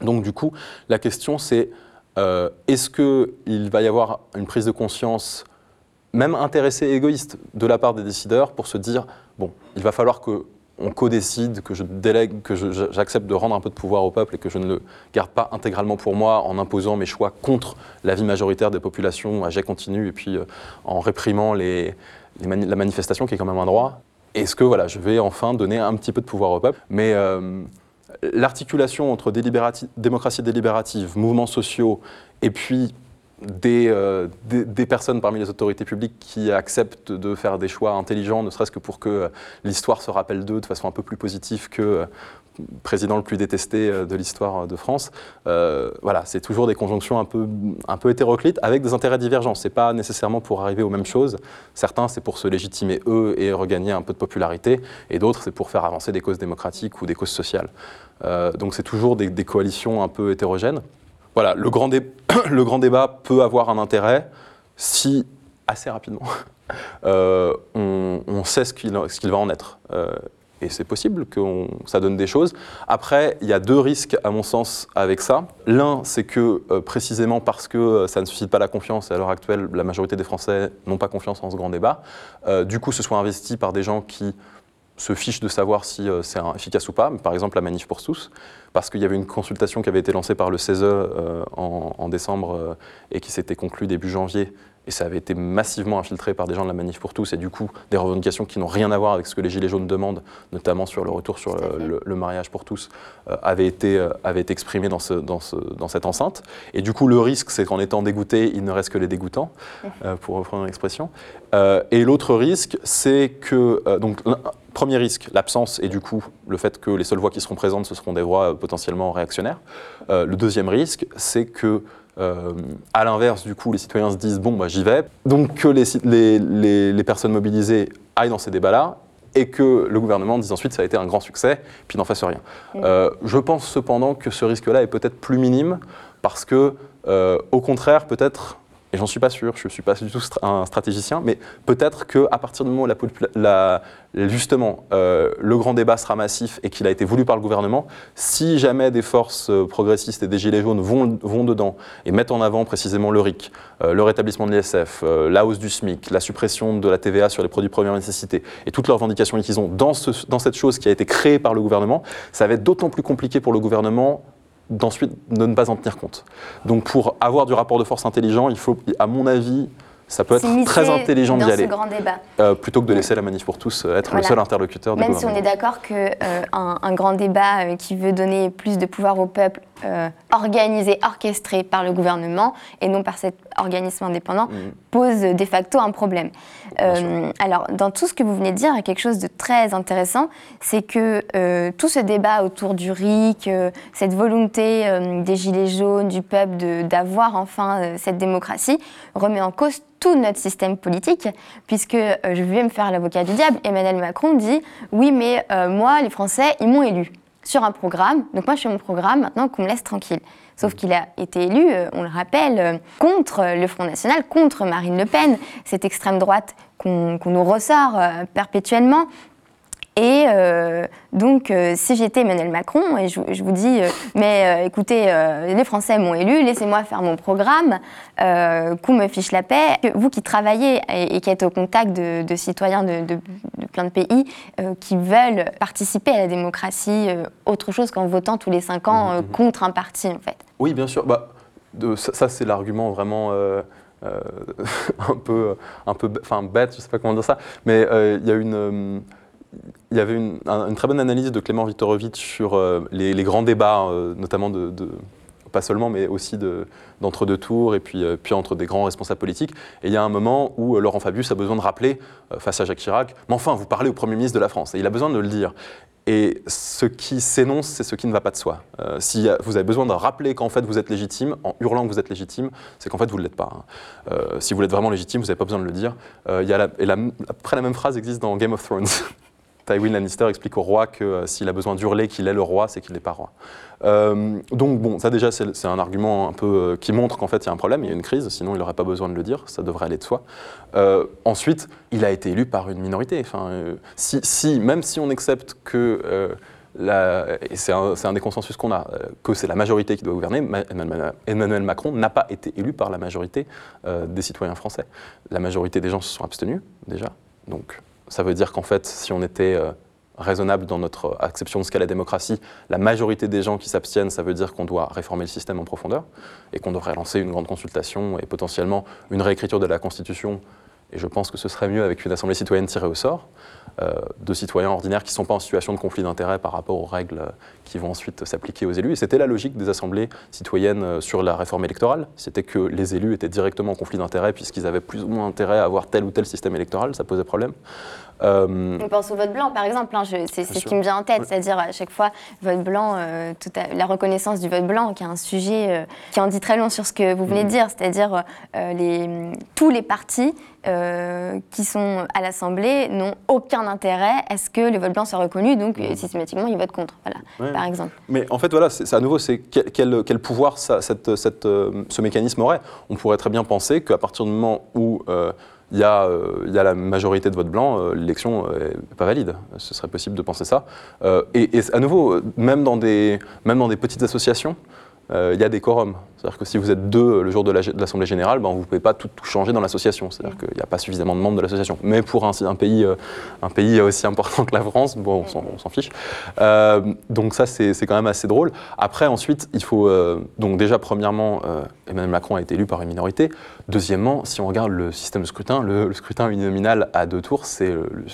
Donc du coup, la question c'est euh, est-ce qu'il va y avoir une prise de conscience, même intéressée et égoïste, de la part des décideurs pour se dire, bon, il va falloir que on co-décide, que je délègue, que j'accepte de rendre un peu de pouvoir au peuple et que je ne le garde pas intégralement pour moi en imposant mes choix contre l'avis majoritaire des populations à jet continu et puis euh, en réprimant la manifestation qui est quand même un droit. Est-ce que voilà, je vais enfin donner un petit peu de pouvoir au peuple? Euh, l'articulation entre démocratie délibérative, mouvements sociaux, et puis euh, des, personnes parmi les autorités publiques qui acceptent de faire des choix intelligents, ne serait-ce que pour que euh, l'histoire se rappelle d'eux de façon un peu plus positive que euh, président le plus détesté de l'histoire de France. voilà, c'est toujours des conjonctions un peu, un peu hétéroclites avec des intérêts divergents. C'est pas nécessairement pour arriver aux mêmes choses. Certains, c'est pour se légitimer eux et regagner un peu de popularité, et d'autres, c'est pour faire avancer des causes démocratiques ou des causes sociales. donc c'est toujours des, coalitions un peu hétérogènes voilà, le grand, le grand, débat peut avoir un intérêt si, assez rapidement, euh, on, sait ce qu'il va en être. Euh, et c'est possible que ça donne des choses. Après, il y a deux risques, à mon sens, avec ça. L'un, c'est que euh, précisément parce que ça ne suscite pas la confiance, et à l'heure actuelle, la majorité des Français n'ont pas confiance en ce grand débat, du coup, ce soit investi par des gens qui se fichent de savoir si euh, c'est efficace ou pas, par exemple la manif pour tous, parce qu'il y avait une consultation qui avait été lancée par le CESE euh, en, décembre euh, et qui s'était conclue début janvier et ça avait été massivement infiltré par des gens de la Manif pour tous, et du coup, des revendications qui n'ont rien à voir avec ce que les Gilets jaunes demandent, notamment sur le retour sur le, mariage pour tous, euh, avaient, été, euh, avaient été exprimées dans, ce, dans, ce, dans, cette enceinte. Et du coup, le risque, c'est qu'en étant dégoûté, il ne reste que les dégoûtants, euh, pour reprendre l'expression. et l'autre risque, c'est que, donc, premier risque, l'absence et du coup le fait que les seules voix qui seront présentes, ce seront des voix potentiellement réactionnaires. le deuxième risque, c'est que euh, à l'inverse, du coup, les citoyens se disent bon, bah, j'y vais. Donc que les, les, les, personnes mobilisées aillent dans ces débats-là et que le gouvernement dise ensuite ça a été un grand succès, puis n'en fasse rien. Mm. Euh, je pense cependant que ce risque-là est peut-être plus minime parce que, euh, au contraire, peut-être et j'en suis pas sûr, je ne suis pas du tout un stratégicien, mais peut-être qu'à partir du moment où justement euh, le grand débat sera massif et qu'il a été voulu par le gouvernement, si jamais des forces euh, progressistes et des gilets jaunes vont, vont dedans et mettent en avant précisément le RIC, euh, le rétablissement de l'ISF, la hausse du SMIC, la suppression de la TVA sur les produits première nécessité et toutes leurs revendications qu'ils ont ce, dans cette chose qui a été créée par le gouvernement, ça va être d'autant plus compliqué pour le gouvernement d'ensuite de ne pas en tenir compte. Donc pour avoir du rapport de force intelligent, il faut, à mon avis, ça peut être très intelligent d'y aller. Grand débat. Euh, plutôt que de laisser la manif pour tous euh, être le seul interlocuteur Même si on est d'accord qu'un euh, un grand débat qui veut donner plus de pouvoir au peuple, organisé, orchestré par le gouvernement et non par cet organisme indépendant, mm. pose de facto un problème. Alors, dans tout ce que vous venez de dire, il y a quelque chose de très intéressant, c'est que tout ce débat autour du RIC, cette volonté des Gilets jaunes, du peuple d'avoir enfin cette démocratie, remet en cause tout notre système politique, puisque euh, je vais me faire l'avocat du diable, Emmanuel Macron dit oui, mais euh, moi, les Français, ils m'ont élu sur un programme, donc moi je fais mon programme, maintenant qu'on me laisse tranquille. Sauf qu'il a été élu, euh, on le rappelle, contre le Front National, contre Marine Le Pen, cette extrême droite qu'on nous ressort perpétuellement, et euh, donc, euh, si j'étais Emmanuel Macron, et je, vous dis, euh, mais écoutez, les Français m'ont élu, laissez-moi faire mon programme, qu'on me fiche la paix. Vous qui travaillez et, qui êtes au contact de, citoyens de, plein de pays qui veulent participer à la démocratie, autre chose qu'en votant tous les cinq ans mmh, mmh, mmh. contre un parti, en fait. Oui, bien sûr. Bah, ça, c'est l'argument vraiment un peu, un peu, enfin bête, je sais pas comment dire ça, mais il y a une il y avait une, très bonne analyse de Clément Viktorovitch sur les, grands débats, notamment de, pas seulement, mais aussi d'entre-deux tours et puis, euh, puis entre des grands responsables politiques. Et il y a un moment où euh, Laurent Fabius a besoin de rappeler, euh, face à Jacques Chirac, mais enfin, vous parlez au Premier ministre de la France. Et il a besoin de le dire. Et ce qui s'énonce, c'est ce qui ne va pas de soi. si vous avez besoin de rappeler qu'en fait vous êtes légitime, en hurlant que vous êtes légitime, c'est qu'en fait vous ne l'êtes pas. Hein. si vous l'êtes vraiment légitime, vous n'avez pas besoin de le dire. y a et après, la même phrase existe dans Game of Thrones. Tywin Lannister explique au roi que euh, s'il a besoin d'hurler qu'il est le roi, c'est qu'il n'est pas roi. Euh, donc bon, ça déjà c'est un argument un peu euh, qui montre qu'en fait il y a un problème, il y a une crise, sinon il n'aurait pas besoin de le dire, ça devrait aller de soi. ensuite, il a été élu par une minorité. Si, même si on accepte que c'est un, des consensus qu'on a, que c'est la majorité qui doit gouverner. Emmanuel Macron n'a pas été élu par la majorité des citoyens français. La majorité des gens se sont abstenus, déjà. Donc ça veut dire qu'en fait, si on était euh, raisonnable dans notre acception de ce qu'est la démocratie, la majorité des gens qui s'abstiennent, ça veut dire qu'on doit réformer le système en profondeur et qu'on devrait lancer une grande consultation et potentiellement une réécriture de la Constitution. Et je pense que ce serait mieux avec une assemblée citoyenne tirée au sort. Euh, de citoyens ordinaires qui ne sont pas en situation de conflit d'intérêts par rapport aux règles qui vont ensuite s'appliquer aux élus. Et c'était la logique des assemblées citoyennes euh, sur la réforme électorale. C'était que les élus étaient directement en conflit d'intérêts puisqu'ils avaient plus ou moins intérêt à avoir tel ou tel système électoral. Ça posait problème. Euh, On pense au vote blanc, par exemple. Hein, c'est ce qui me vient en tête. C'est-à-dire, à chaque fois, vote blanc, la reconnaissance du vote blanc, qui est un sujet qui en dit très long sur ce que vous venez de mm. dire. C'est-à-dire, les, tous les partis euh, qui sont à l'Assemblée n'ont aucun intérêt à ce que le vote blanc soit reconnu, donc euh, systématiquement ils votent contre, voilà, par exemple. Mais en fait, voilà, c'est à nouveau, c'est quel, quel, pouvoir ça, cette, cette, euh, ce mécanisme aurait? On pourrait très bien penser qu'à partir du moment où il y, a, il y, a la majorité de vote blanc, l'élection n'est pas valide. Ce serait possible de penser ça. et, et, à nouveau, même dans des, même dans des petites associations, euh, il y a des quorums. C'est-à-dire que si vous êtes deux le jour de l'Assemblée générale, ben, vous ne pouvez pas tout, changer dans l'association. C'est-à-dire qu'il n'y a pas suffisamment de membres de l'association. Mais pour un, un, pays, euh, un pays aussi important que la France, bon, on s'en fiche. Euh, donc ça, c'est quand même assez drôle. Après, ensuite, il faut... donc déjà, premièrement, Emmanuel Macron a été élu par une minorité. Deuxièmement, si on regarde le système de scrutin, le, scrutin uninominal à deux tours, c'est le,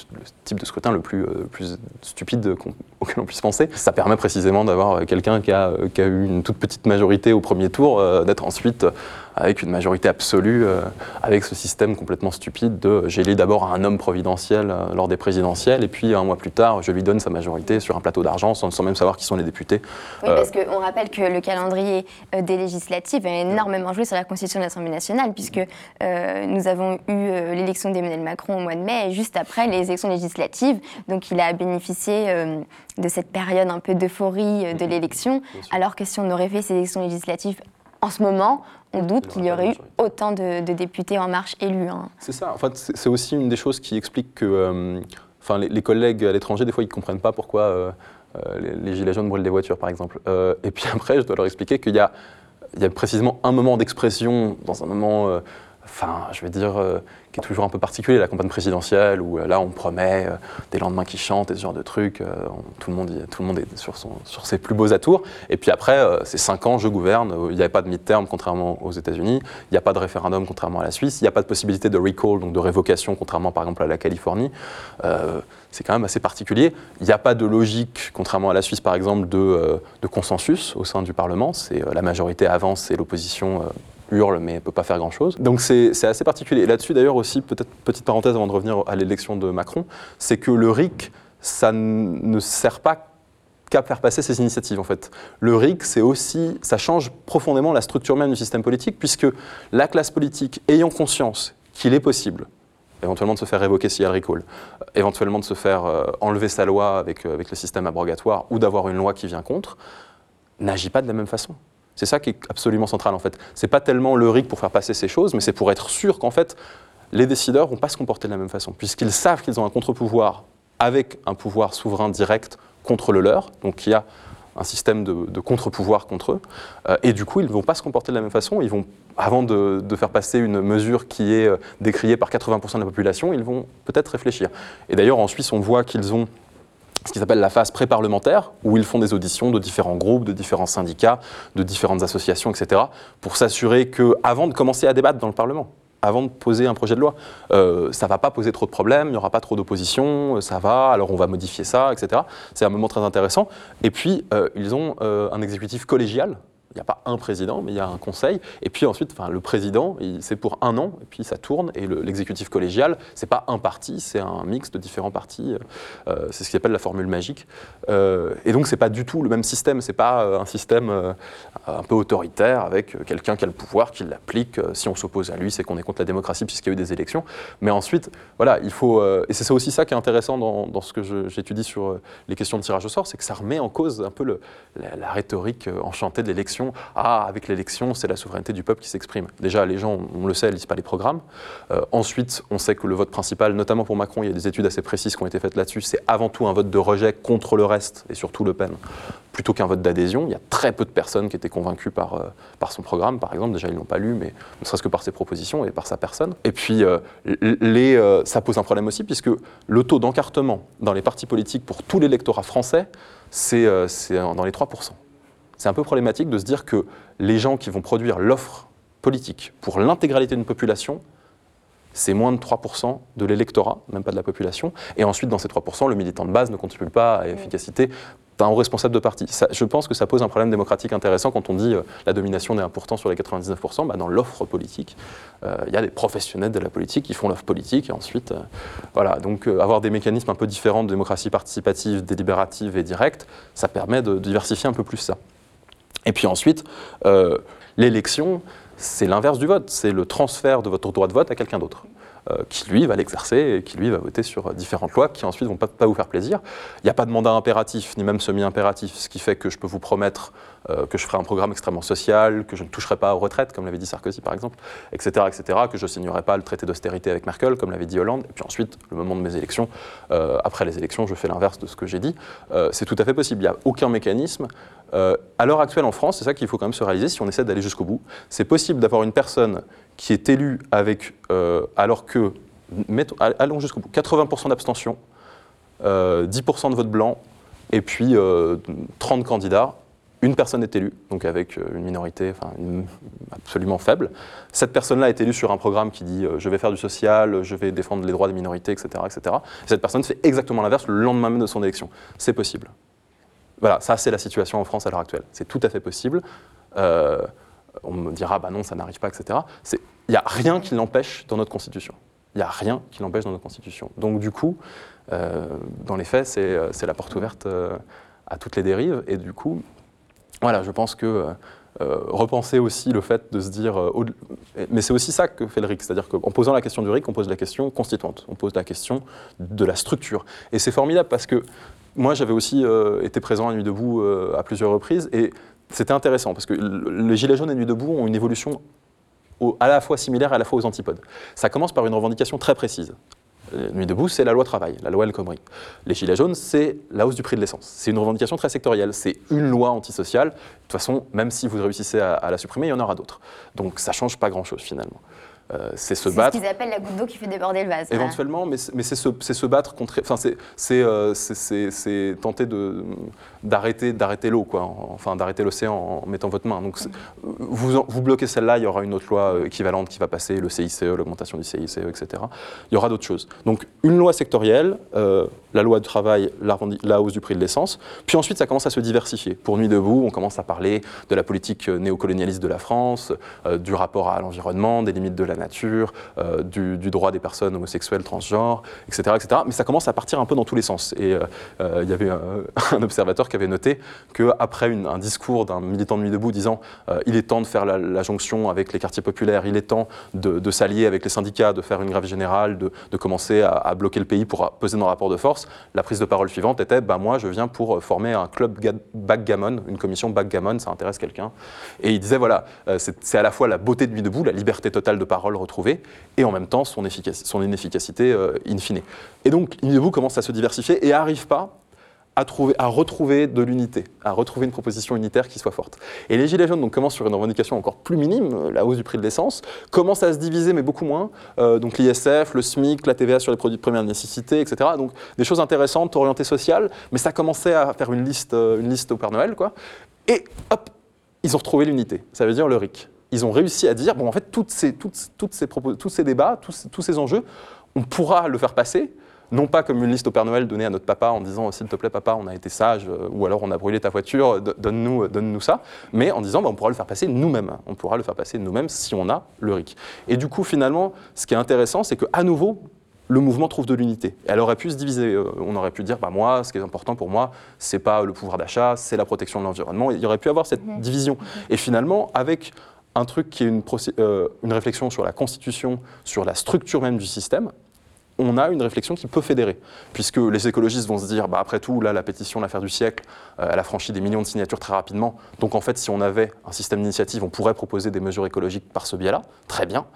type de scrutin le plus, plus stupide auquel on puisse penser. Ça permet précisément d'avoir quelqu'un qui a, qui a eu une toute petite majorité au premier tour, euh, d'être ensuite avec une majorité absolue, euh, avec ce système complètement stupide de j'élis d'abord un homme providentiel euh, lors des présidentielles, et puis un mois plus tard, je lui donne sa majorité sur un plateau d'argent sans, même savoir qui sont les députés. Oui, parce qu'on rappelle que le calendrier des législatives a énormément joué sur la constitution de l'Assemblée nationale, puisque nous avons eu l'élection d'Emmanuel Macron au mois de mai, et juste après les élections législatives, donc il a bénéficié de cette période un peu d'euphorie de l'élection, alors que si on aurait fait ces élections législatives en ce moment, on doute qu'il y aurait eu autant de, députés en marche élus. Hein. C'est ça. En fait, c'est aussi une des choses qui explique que euh, enfin, les, collègues à l'étranger, des fois, ils ne comprennent pas pourquoi euh, euh, les, gilets jaunes brûlent des voitures, par exemple. et puis après, je dois leur expliquer qu'il y a, il y a précisément un moment d'expression, dans un moment enfin, je vais dire, euh, qui est toujours un peu particulier, la campagne présidentielle, où euh, là, on promet euh, des lendemains qui chantent et ce genre de trucs. tout, le monde, tout le monde est sur, ses plus beaux atours. Et puis après, c'est cinq ans, je gouverne. Il n'y avait pas de mid-term, contrairement aux États-Unis. Il n'y a pas de référendum, contrairement à la Suisse. Il n'y a pas de possibilité de recall, donc de révocation, contrairement par exemple à la Californie. c'est quand même assez particulier. Il n'y a pas de logique, contrairement à la Suisse par exemple, de, de consensus au sein du Parlement. C'est la majorité avance et l'opposition hurle mais ne peut pas faire grand-chose. Donc c'est assez particulier. Là-dessus d'ailleurs aussi, peut-être petite parenthèse avant de revenir à l'élection de Macron, c'est que le RIC, ça ne sert pas qu'à faire passer ces initiatives en fait. Le RIC, c'est aussi, ça change profondément la structure même du système politique, puisque la classe politique, ayant conscience qu'il est possible éventuellement de se faire révoquer si elle recall, éventuellement de se faire euh, enlever sa loi avec, euh, avec le système abrogatoire ou d'avoir une loi qui vient contre, n'agit pas de la même façon. C'est ça qui est absolument central en fait. C'est pas tellement le RIC pour faire passer ces choses, mais c'est pour être sûr qu'en fait, les décideurs vont pas se comporter de la même façon, puisqu'ils savent qu'ils ont un contre-pouvoir avec un pouvoir souverain direct contre le leur, donc il y a un système de, contre-pouvoir contre eux, euh, et du coup ils ne vont pas se comporter de la même façon, ils vont, avant de, faire passer une mesure qui est euh, décriée par 80% de la population, ils vont peut-être réfléchir. Et d'ailleurs en Suisse on voit qu'ils ont ce qui s'appelle la phase pré-parlementaire, où ils font des auditions de différents groupes, de différents syndicats, de différentes associations, etc., pour s'assurer qu'avant de commencer à débattre dans le Parlement, avant de poser un projet de loi. Euh, ça ne va pas poser trop de problèmes, il n'y aura pas trop d'opposition, ça va, alors on va modifier ça, etc. C'est un moment très intéressant. Et puis, euh, ils ont euh, un exécutif collégial il n'y a pas un président, mais il y a un conseil. Et puis ensuite, enfin, le président, c'est pour un an, et puis ça tourne. Et l'exécutif collégial, c'est pas un parti, c'est un mix de différents partis. Euh, c'est ce qu'on appelle la formule magique. Euh, et donc, c'est pas du tout le même système. C'est pas euh, un système un peu autoritaire avec quelqu'un qui a le pouvoir, qui l'applique. Si on s'oppose à lui, c'est qu'on est contre la démocratie puisqu'il y a eu des élections. Mais ensuite, voilà, il faut. et c'est aussi ça qui est intéressant dans, ce que j'étudie sur les questions de tirage au sort, c'est que ça remet en cause un peu le, la rhétorique enchantée de l'élection ah, avec l'élection, c'est la souveraineté du peuple qui s'exprime. Déjà, les gens, on le sait, ils lisent pas les programmes. Euh, ensuite, on sait que le vote principal, notamment pour Macron, il y a des études assez précises qui ont été faites là-dessus, c'est avant tout un vote de rejet contre le reste, et surtout Le Pen, plutôt qu'un vote d'adhésion. Il y a très peu de personnes qui étaient convaincues par, euh, par son programme, par exemple. Déjà, ils ne l'ont pas lu, mais ne serait-ce que par ses propositions et par sa personne. Et puis, euh, ça pose un problème aussi, puisque le taux d'encartement dans les partis politiques pour tout l'électorat français, c'est dans les 3% c'est un peu problématique de se dire que les gens qui vont produire l'offre politique pour l'intégralité d'une population, c'est moins de 3% de l'électorat, même pas de la population. Et ensuite, dans ces 3%, le militant de base ne contribue pas à l'efficacité d'un haut responsable de parti. je pense que ça pose un problème démocratique intéressant quand on dit euh, la domination des 1% sur les 99%. Bah, dans l'offre politique, euh, il y a des professionnels de la politique qui font l'offre politique et ensuite, euh, voilà. Donc avoir des mécanismes un peu différents de démocratie participative, délibérative et directe, ça permet de diversifier un peu plus ça. Et puis ensuite, euh, l'élection, c'est l'inverse du vote, c'est le transfert de votre droit de vote à quelqu'un d'autre. Euh, qui lui va l'exercer et qui lui va voter sur différentes lois qui ensuite vont pas, vous faire plaisir. Il n'y a pas de mandat impératif ni même semi-impératif, ce qui fait que je peux vous promettre euh, que je ferai un programme extrêmement social, que je ne toucherai pas aux retraites, comme l'avait dit Sarkozy par exemple, etc., etc., que je ne signerai pas le traité d'austérité avec Merkel, comme l'avait dit Hollande, et puis ensuite, le moment de mes élections, euh, après les élections, je fais l'inverse de ce que j'ai dit. c'est tout à fait possible. Il n'y a aucun mécanisme. à l'heure actuelle en France, c'est ça qu'il faut quand même se réaliser si on essaie d'aller jusqu'au bout. C'est possible d'avoir une personne qui est élu avec, euh, alors que, allons jusqu'au bout, 80% d'abstention, 10% euh, de vote blanc, et puis 30 euh, candidats, une personne est élue, donc avec une minorité enfin, absolument faible. Cette personne-là est élue sur un programme qui dit je vais faire du social, je vais défendre les droits des minorités, etc. etc. Et cette personne fait exactement l'inverse le lendemain même de son élection. C'est possible. Voilà, ça c'est la situation en France à l'heure actuelle. C'est tout à fait possible on me dira, bah non, ça n'arrive pas, etc. Il n'y a rien qui l'empêche dans notre Constitution. Il n'y a rien qui l'empêche dans notre Constitution. Donc du coup, euh, dans les faits, c'est euh, la porte ouverte euh, à toutes les dérives. Et du coup, voilà, je pense que repenser aussi le fait de se dire... mais c'est aussi ça que fait le RIC, c'est-à-dire qu'en posant la question du RIC, on pose la question constituante, on pose la question de la structure. Et c'est formidable parce que moi, j'avais aussi été présent à Nuit debout à plusieurs reprises, et c'était intéressant parce que les Gilets jaunes et Nuit debout ont une évolution à la fois similaire à la fois aux antipodes. Ça commence par une revendication très précise. Euh, Nuit debout, c'est la loi travail, la loi El Khomri. Les Gilets jaunes, c'est la hausse du prix de l'essence. C'est une revendication très sectorielle. C'est une loi antisociale. De toute façon, même si vous réussissez à, à la supprimer, il y en aura d'autres. Donc ça change pas grand-chose finalement. Euh, c'est se battre. C'est ce qu'ils appellent la goutte d'eau qui fait déborder le vase. Éventuellement, mais, mais c'est se, se, battre contre. Enfin, c'est euh, tenter d'arrêter d'arrêter l'eau, quoi. Enfin, d'arrêter l'océan en mettant votre main. Donc, vous, vous bloquez celle-là, il y aura une autre loi euh, équivalente qui va passer, le CICE, l'augmentation du CICE, etc. Il y aura d'autres choses. Donc, une loi sectorielle, la loi du travail, la, la, hausse du prix de l'essence. Puis ensuite, ça commence à se diversifier. Pour Nuit debout, on commence à parler de la politique néocolonialiste de la France, du rapport à l'environnement, des limites de la nature, euh, du, droit des personnes homosexuelles, transgenres, etc., etc. Mais ça commence à partir un peu dans tous les sens. Et euh, euh, il y avait un, observateur qui avait noté qu'après un discours d'un militant de Nuit debout disant il est temps de faire la, jonction avec les quartiers populaires, il est temps de, s'allier avec les syndicats, de faire une grève générale, de, commencer à, bloquer le pays pour peser nos rapports de force, la prise de parole suivante était bah, moi je viens pour former un club backgammon, une commission backgammon, ça intéresse quelqu'un. Et il disait voilà, c'est à la fois la beauté de Nuit debout, la liberté totale de parole retrouver et en même temps son, son inefficacité euh, in fine. Et donc, debout commence à se diversifier et n'arrive pas à retrouver de l'unité, à retrouver une proposition unitaire qui soit forte. Et les Gilets jaunes donc, commencent sur une revendication encore plus minime, euh, la hausse du prix de l'essence, commencent à se diviser, mais beaucoup moins. Euh, donc l'ISF, le SMIC, la TVA sur les produits de première nécessité, etc. Donc des choses intéressantes, orientées sociales, mais ça commençait à faire une liste, euh, une liste au Père Noël. Quoi. Et hop, ils ont retrouvé l'unité, ça veut dire le RIC. Ils ont réussi à dire, bon, en fait, toutes ces, toutes, toutes ces tous ces débats, tous, tous ces enjeux, on pourra le faire passer, non pas comme une liste au Père Noël donnée à notre papa en disant s'il te plaît papa on a été sage euh, ou alors on a brûlé ta voiture donne-nous donne nous ça mais en disant bah, on pourra le faire passer nous-mêmes on pourra le faire passer nous-mêmes si on a le RIC et du coup finalement ce qui est intéressant c'est qu'à nouveau le mouvement trouve de l'unité. Elle aurait pu se diviser. Euh, on aurait pu dire, bah moi, ce qui est important pour moi, c'est pas le pouvoir d'achat, c'est la protection de l'environnement. Il y aurait pu avoir cette division. Et finalement, avec un truc qui est une, euh, une réflexion sur la constitution, sur la structure même du système, on a une réflexion qui peut fédérer, puisque les écologistes vont se dire, bah, après tout, là, la pétition, l'affaire du siècle, euh, elle a franchi des millions de signatures très rapidement, donc en fait, si on avait un système d'initiative, on pourrait proposer des mesures écologiques par ce biais-là, très bien.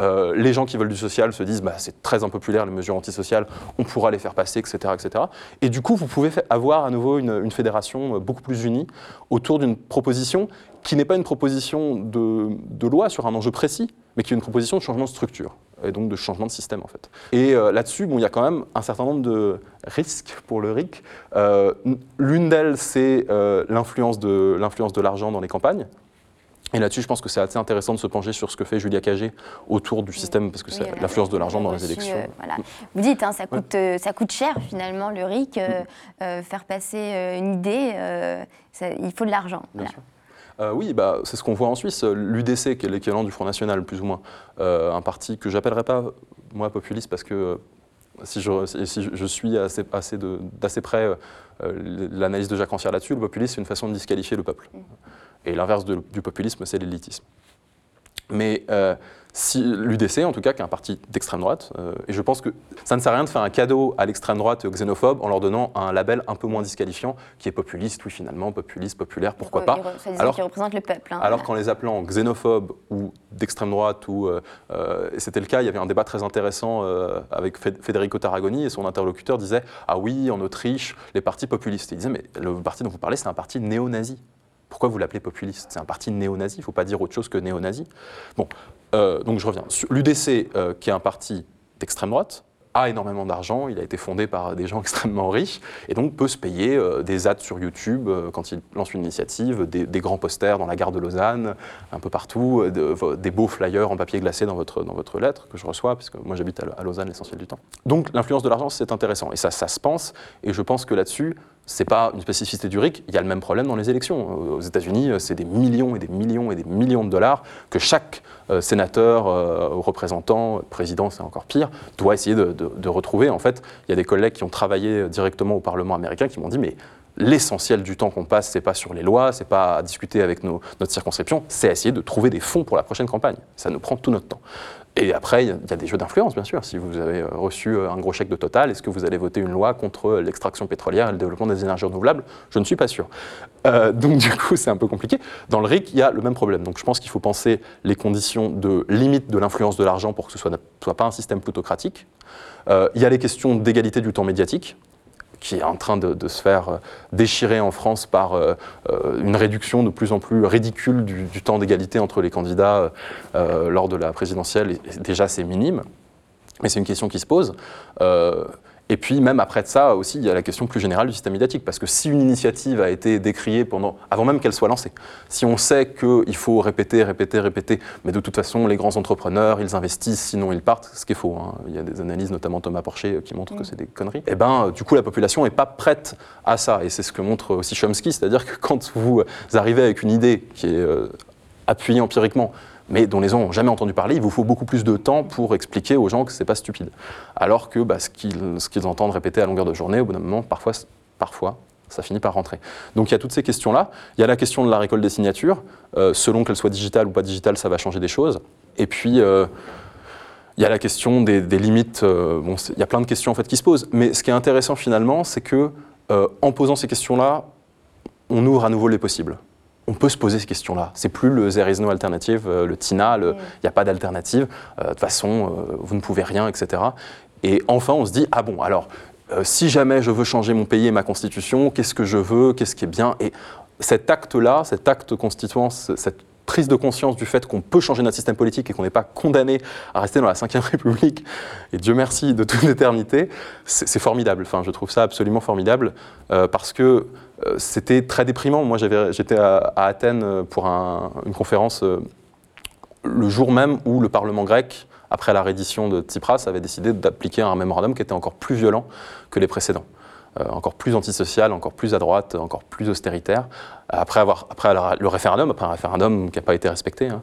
Euh, les gens qui veulent du social se disent, bah, c'est très impopulaire, les mesures antisociales, on pourra les faire passer, etc. etc. Et du coup, vous pouvez avoir à nouveau une, fédération euh, beaucoup plus unie autour d'une proposition qui n'est pas une proposition de, de loi sur un enjeu précis, mais qui est une proposition de changement de structure et donc de changement de système en fait. Et euh, là-dessus, bon, il y a quand même un certain nombre de risques pour le RIC. Euh, l'une d'elles, c'est euh, l'influence de l'influence de l'argent dans les campagnes. Et là-dessus, je pense que c'est assez intéressant de se pencher sur ce que fait Julia Cagé autour du système, parce que c'est l'influence de l'argent dans les élections. voilà. Vous dites, hein, ça, coûte, ça coûte cher finalement le RIC, faire passer une idée, il faut de l'argent. Voilà. Euh, oui, bah, c'est ce qu'on voit en Suisse. L'UDC, qui est l'équivalent du Front National, plus ou moins, euh, un parti que j'appellerais pas, moi, populiste, parce que euh, si je, si je suis assez, assez d'assez près l'analyse de Jacques Rancière là-dessus, le populisme, c'est une façon de disqualifier le peuple. Mmh. Et l'inverse du populisme, c'est l'élitisme. Mais si, l'UDC, en tout cas, qui est un parti d'extrême droite, euh, et je pense que ça ne sert à rien de faire un cadeau à l'extrême droite et aux xénophobes en leur donnant un label un peu moins disqualifiant, qui est populiste, oui, finalement, populiste, populaire, pourquoi pas. alors, qui représente le peuple. Hein, alors qu'en les appelant xénophobes ou d'extrême droite, ou, euh, euh, et c'était le cas, il y avait un débat très intéressant avec Federico Tarragoni, et son interlocuteur disait Ah oui, en Autriche, les partis populistes. il disait Mais le parti dont vous parlez, c'est un parti néo-nazi. Pourquoi vous l'appelez populiste? C'est un parti néo-nazi, il ne faut pas dire autre chose que néo-nazi. Bon, euh, donc je reviens. L'UDC, euh, qui est un parti d'extrême droite, a énormément d'argent, il a été fondé par des gens extrêmement riches, et donc peut se payer euh, des ads sur YouTube quand il lance une initiative, des, grands posters dans la gare de Lausanne, un peu partout, des beaux flyers en papier glacé dans votre, dans votre lettre que je reçois, parce que moi j'habite à, Lausanne l'essentiel du temps. Donc l'influence de l'argent, c'est intéressant, et ça, ça se pense, et je pense que là-dessus, c'est pas une spécificité du RIC, il y a le même problème dans les élections. Aux États-Unis, c'est des millions et des millions et des millions de dollars que chaque euh, sénateur, euh, représentant, président, c'est encore pire, doit essayer de, retrouver. En fait, il y a des collègues qui ont travaillé directement au Parlement américain qui m'ont dit mais l'essentiel du temps qu'on passe, c'est pas sur les lois, c'est pas à discuter avec notre circonscription, c'est à essayer de trouver des fonds pour la prochaine campagne. Ça nous prend tout notre temps. Et après, il y a des jeux d'influence, bien sûr. Si vous avez euh, reçu euh, un gros chèque de Total, est-ce que vous allez voter une loi contre euh, l'extraction pétrolière et le développement des énergies renouvelables? Je ne suis pas sûr. donc du coup, c'est un peu compliqué. Dans le RIC, il y a le même problème. Donc je pense qu'il faut penser les conditions de limite de l'influence de l'argent pour que ce ne soit, pas un système plutocratique. il y a les questions d'égalité du temps médiatique qui est en train de, se faire euh, déchirer en France par euh, euh, une réduction de plus en plus ridicule du, temps d'égalité entre les candidats lors de la présidentielle. déjà, c'est minime, mais c'est une question qui se pose. Et puis même après ça aussi, il y a la question plus générale du système médiatique, parce que si une initiative a été décriée pendant, avant même qu'elle soit lancée, si on sait qu'il faut répéter, répéter, répéter, mais de toute façon les grands entrepreneurs, ils investissent, sinon ils partent, ce qui est faux. Hein. Il y a des analyses, notamment Thomas Porcher, qui montrent que mm. c'est des conneries. Et eh ben du coup la population n'est pas prête à ça, et c'est ce que montre aussi Chomsky, c'est-à-dire que quand vous arrivez avec une idée qui est euh, appuyée empiriquement, mais dont les gens n'ont jamais entendu parler, il vous faut beaucoup plus de temps pour expliquer aux gens que ce n'est pas stupide. Alors que bah, ce qu'ils entendent répéter à longueur de journée, au bout d'un moment, parfois, parfois, ça finit par rentrer. Donc il y a toutes ces questions-là. Il y a la question de la récolte des signatures. Euh, selon qu'elle soit digitale ou pas digitale, ça va changer des choses. Et puis, euh, il y a la question des, limites. Euh, il y a plein de questions qui se posent. Mais ce qui est intéressant finalement, c'est que en posant ces questions-là, on ouvre à nouveau les possibles on peut se poser ces questions-là. C'est plus le there is no alternative, euh, le TINA, il n'y a pas d'alternative, euh, de toute façon, euh, vous ne pouvez rien, etc. Et enfin, on se dit, ah bon, alors, euh, si jamais je veux changer mon pays et ma constitution, qu'est-ce que je veux, qu'est-ce qui est bien? Et cet acte-là, cet acte constituant, cette prise de conscience du fait qu'on peut changer notre système politique et qu'on n'est pas condamné à rester dans la Ve République, et Dieu merci, de toute éternité, c'est formidable. Enfin, je trouve ça absolument formidable parce que c'était très déprimant. Moi, j'étais à, Athènes pour une conférence le jour même où le Parlement grec après la reddition de Tsipras, avait décidé d'appliquer un mémorandum qui était encore plus violent que les précédents. Euh, encore plus antisocial, encore plus à droite, encore plus austéritaire, après, avoir, après le référendum, après un référendum qui n'a pas été respecté. Hein.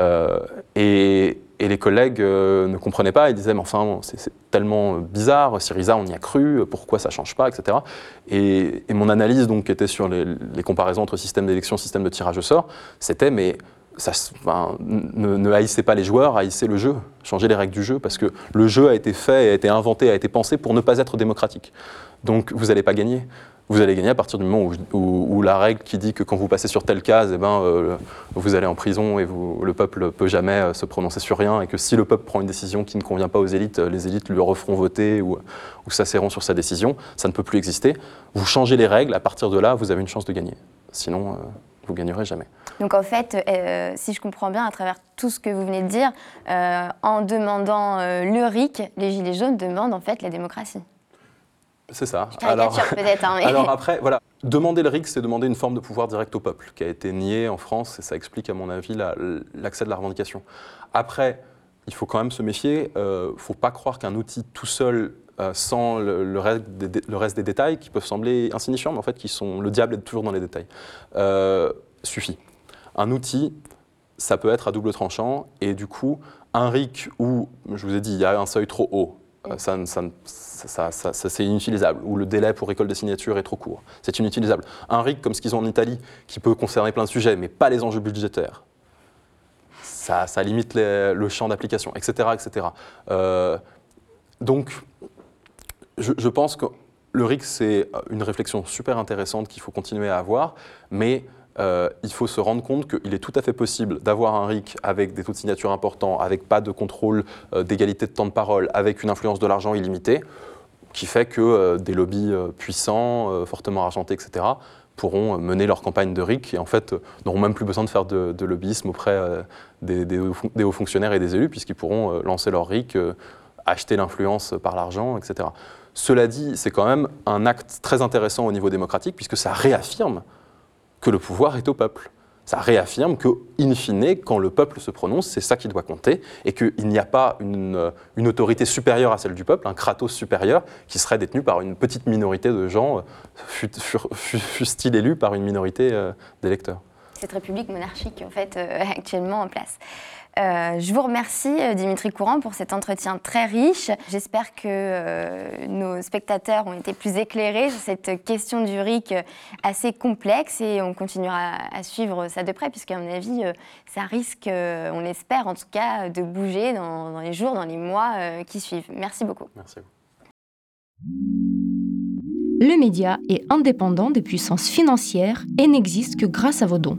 Euh, et, les collègues euh, ne comprenaient pas, ils disaient, mais enfin, c'est tellement bizarre, Syriza, on y a cru, pourquoi ça ne change pas, etc. Et, mon analyse, donc, était sur les, les comparaisons entre système d'élection, système de tirage au sort, c'était, mais ne, haïssez pas les joueurs, haïssez le jeu, changez les règles du jeu, parce que le jeu a été fait, a été inventé, a été pensé pour ne pas être démocratique. Donc vous n'allez pas gagner. Vous allez gagner à partir du moment où, la règle qui dit que quand vous passez sur telle case, eh ben, euh, vous allez en prison et le peuple peut jamais euh, se prononcer sur rien, et que si le peuple prend une décision qui ne convient pas aux élites, euh, les élites lui referont voter ou, ou s'asserront sur sa décision, ça ne peut plus exister. Vous changez les règles, à partir de là, vous avez une chance de gagner. Sinon, vous gagnerez jamais. Donc en fait, euh, si je comprends bien à travers tout ce que vous venez de dire, euh, en demandant euh, le RIC, les Gilets jaunes demandent en fait la démocratie. C'est ça. Alors, peut-être. Hein, alors après, voilà, demander le RIC, c'est demander une forme de pouvoir direct au peuple, qui a été niée en France, et ça explique à mon avis l'accès de la revendication. Après, il faut quand même se méfier. Il ne faut pas croire qu'un outil tout seul sans le, reste des, le, reste des, détails qui peuvent sembler insignifiants, mais en fait qui sont le diable est toujours dans les détails, suffit un outil, ça peut être à double tranchant, et du coup, un RIC où, je vous ai dit, il y a un seuil trop haut, euh, ça, c'est inutilisable, ou le délai pour récolte de signatures est trop court, c'est inutilisable. Un RIC comme ce qu'ils ont en Italie, qui peut concerner plein de sujets, mais pas les enjeux budgétaires, ça, limite le champ d'application, etc. etc. Euh, donc, je, je, pense que le RIC, c'est une réflexion super intéressante qu'il faut continuer à avoir, mais euh, il faut se rendre compte qu'il est tout à fait possible d'avoir un RIC avec des taux de signature importants, avec pas de contrôle euh, d'égalité de temps de parole, avec une influence de l'argent illimitée, qui fait que euh, des lobbies puissants, fortement argentés, etc., pourront mener leur campagne de RIC et en fait n'auront même plus besoin de faire de, lobbyisme auprès des, hauts fonctionnaires et des élus, puisqu'ils pourront lancer leur RIC, acheter l'influence par l'argent, etc. Cela dit, c'est quand même un acte très intéressant au niveau démocratique, puisque ça réaffirme que le pouvoir est au peuple. Ça réaffirme que, in fine, quand le peuple se prononce, c'est ça qui doit compter, et qu'il n'y a pas une, autorité supérieure à celle du peuple, un kratos supérieur, qui serait détenu par une petite minorité de gens, euh, fût-il élu par une minorité euh, d'électeurs. Cette république monarchique, en fait, euh, actuellement en place. Euh, je vous remercie, euh, Dimitri Courant, pour cet entretien très riche. J'espère que euh, nos spectateurs ont été plus éclairés sur cette question du RIC assez complexe et on continuera à, suivre ça de près, puisqu'à mon avis, ça risque, on l'espère en tout cas, de bouger dans, dans, les jours, dans les mois qui suivent. Merci beaucoup. Merci. Le média est indépendant des puissances financières et n'existe que grâce à vos dons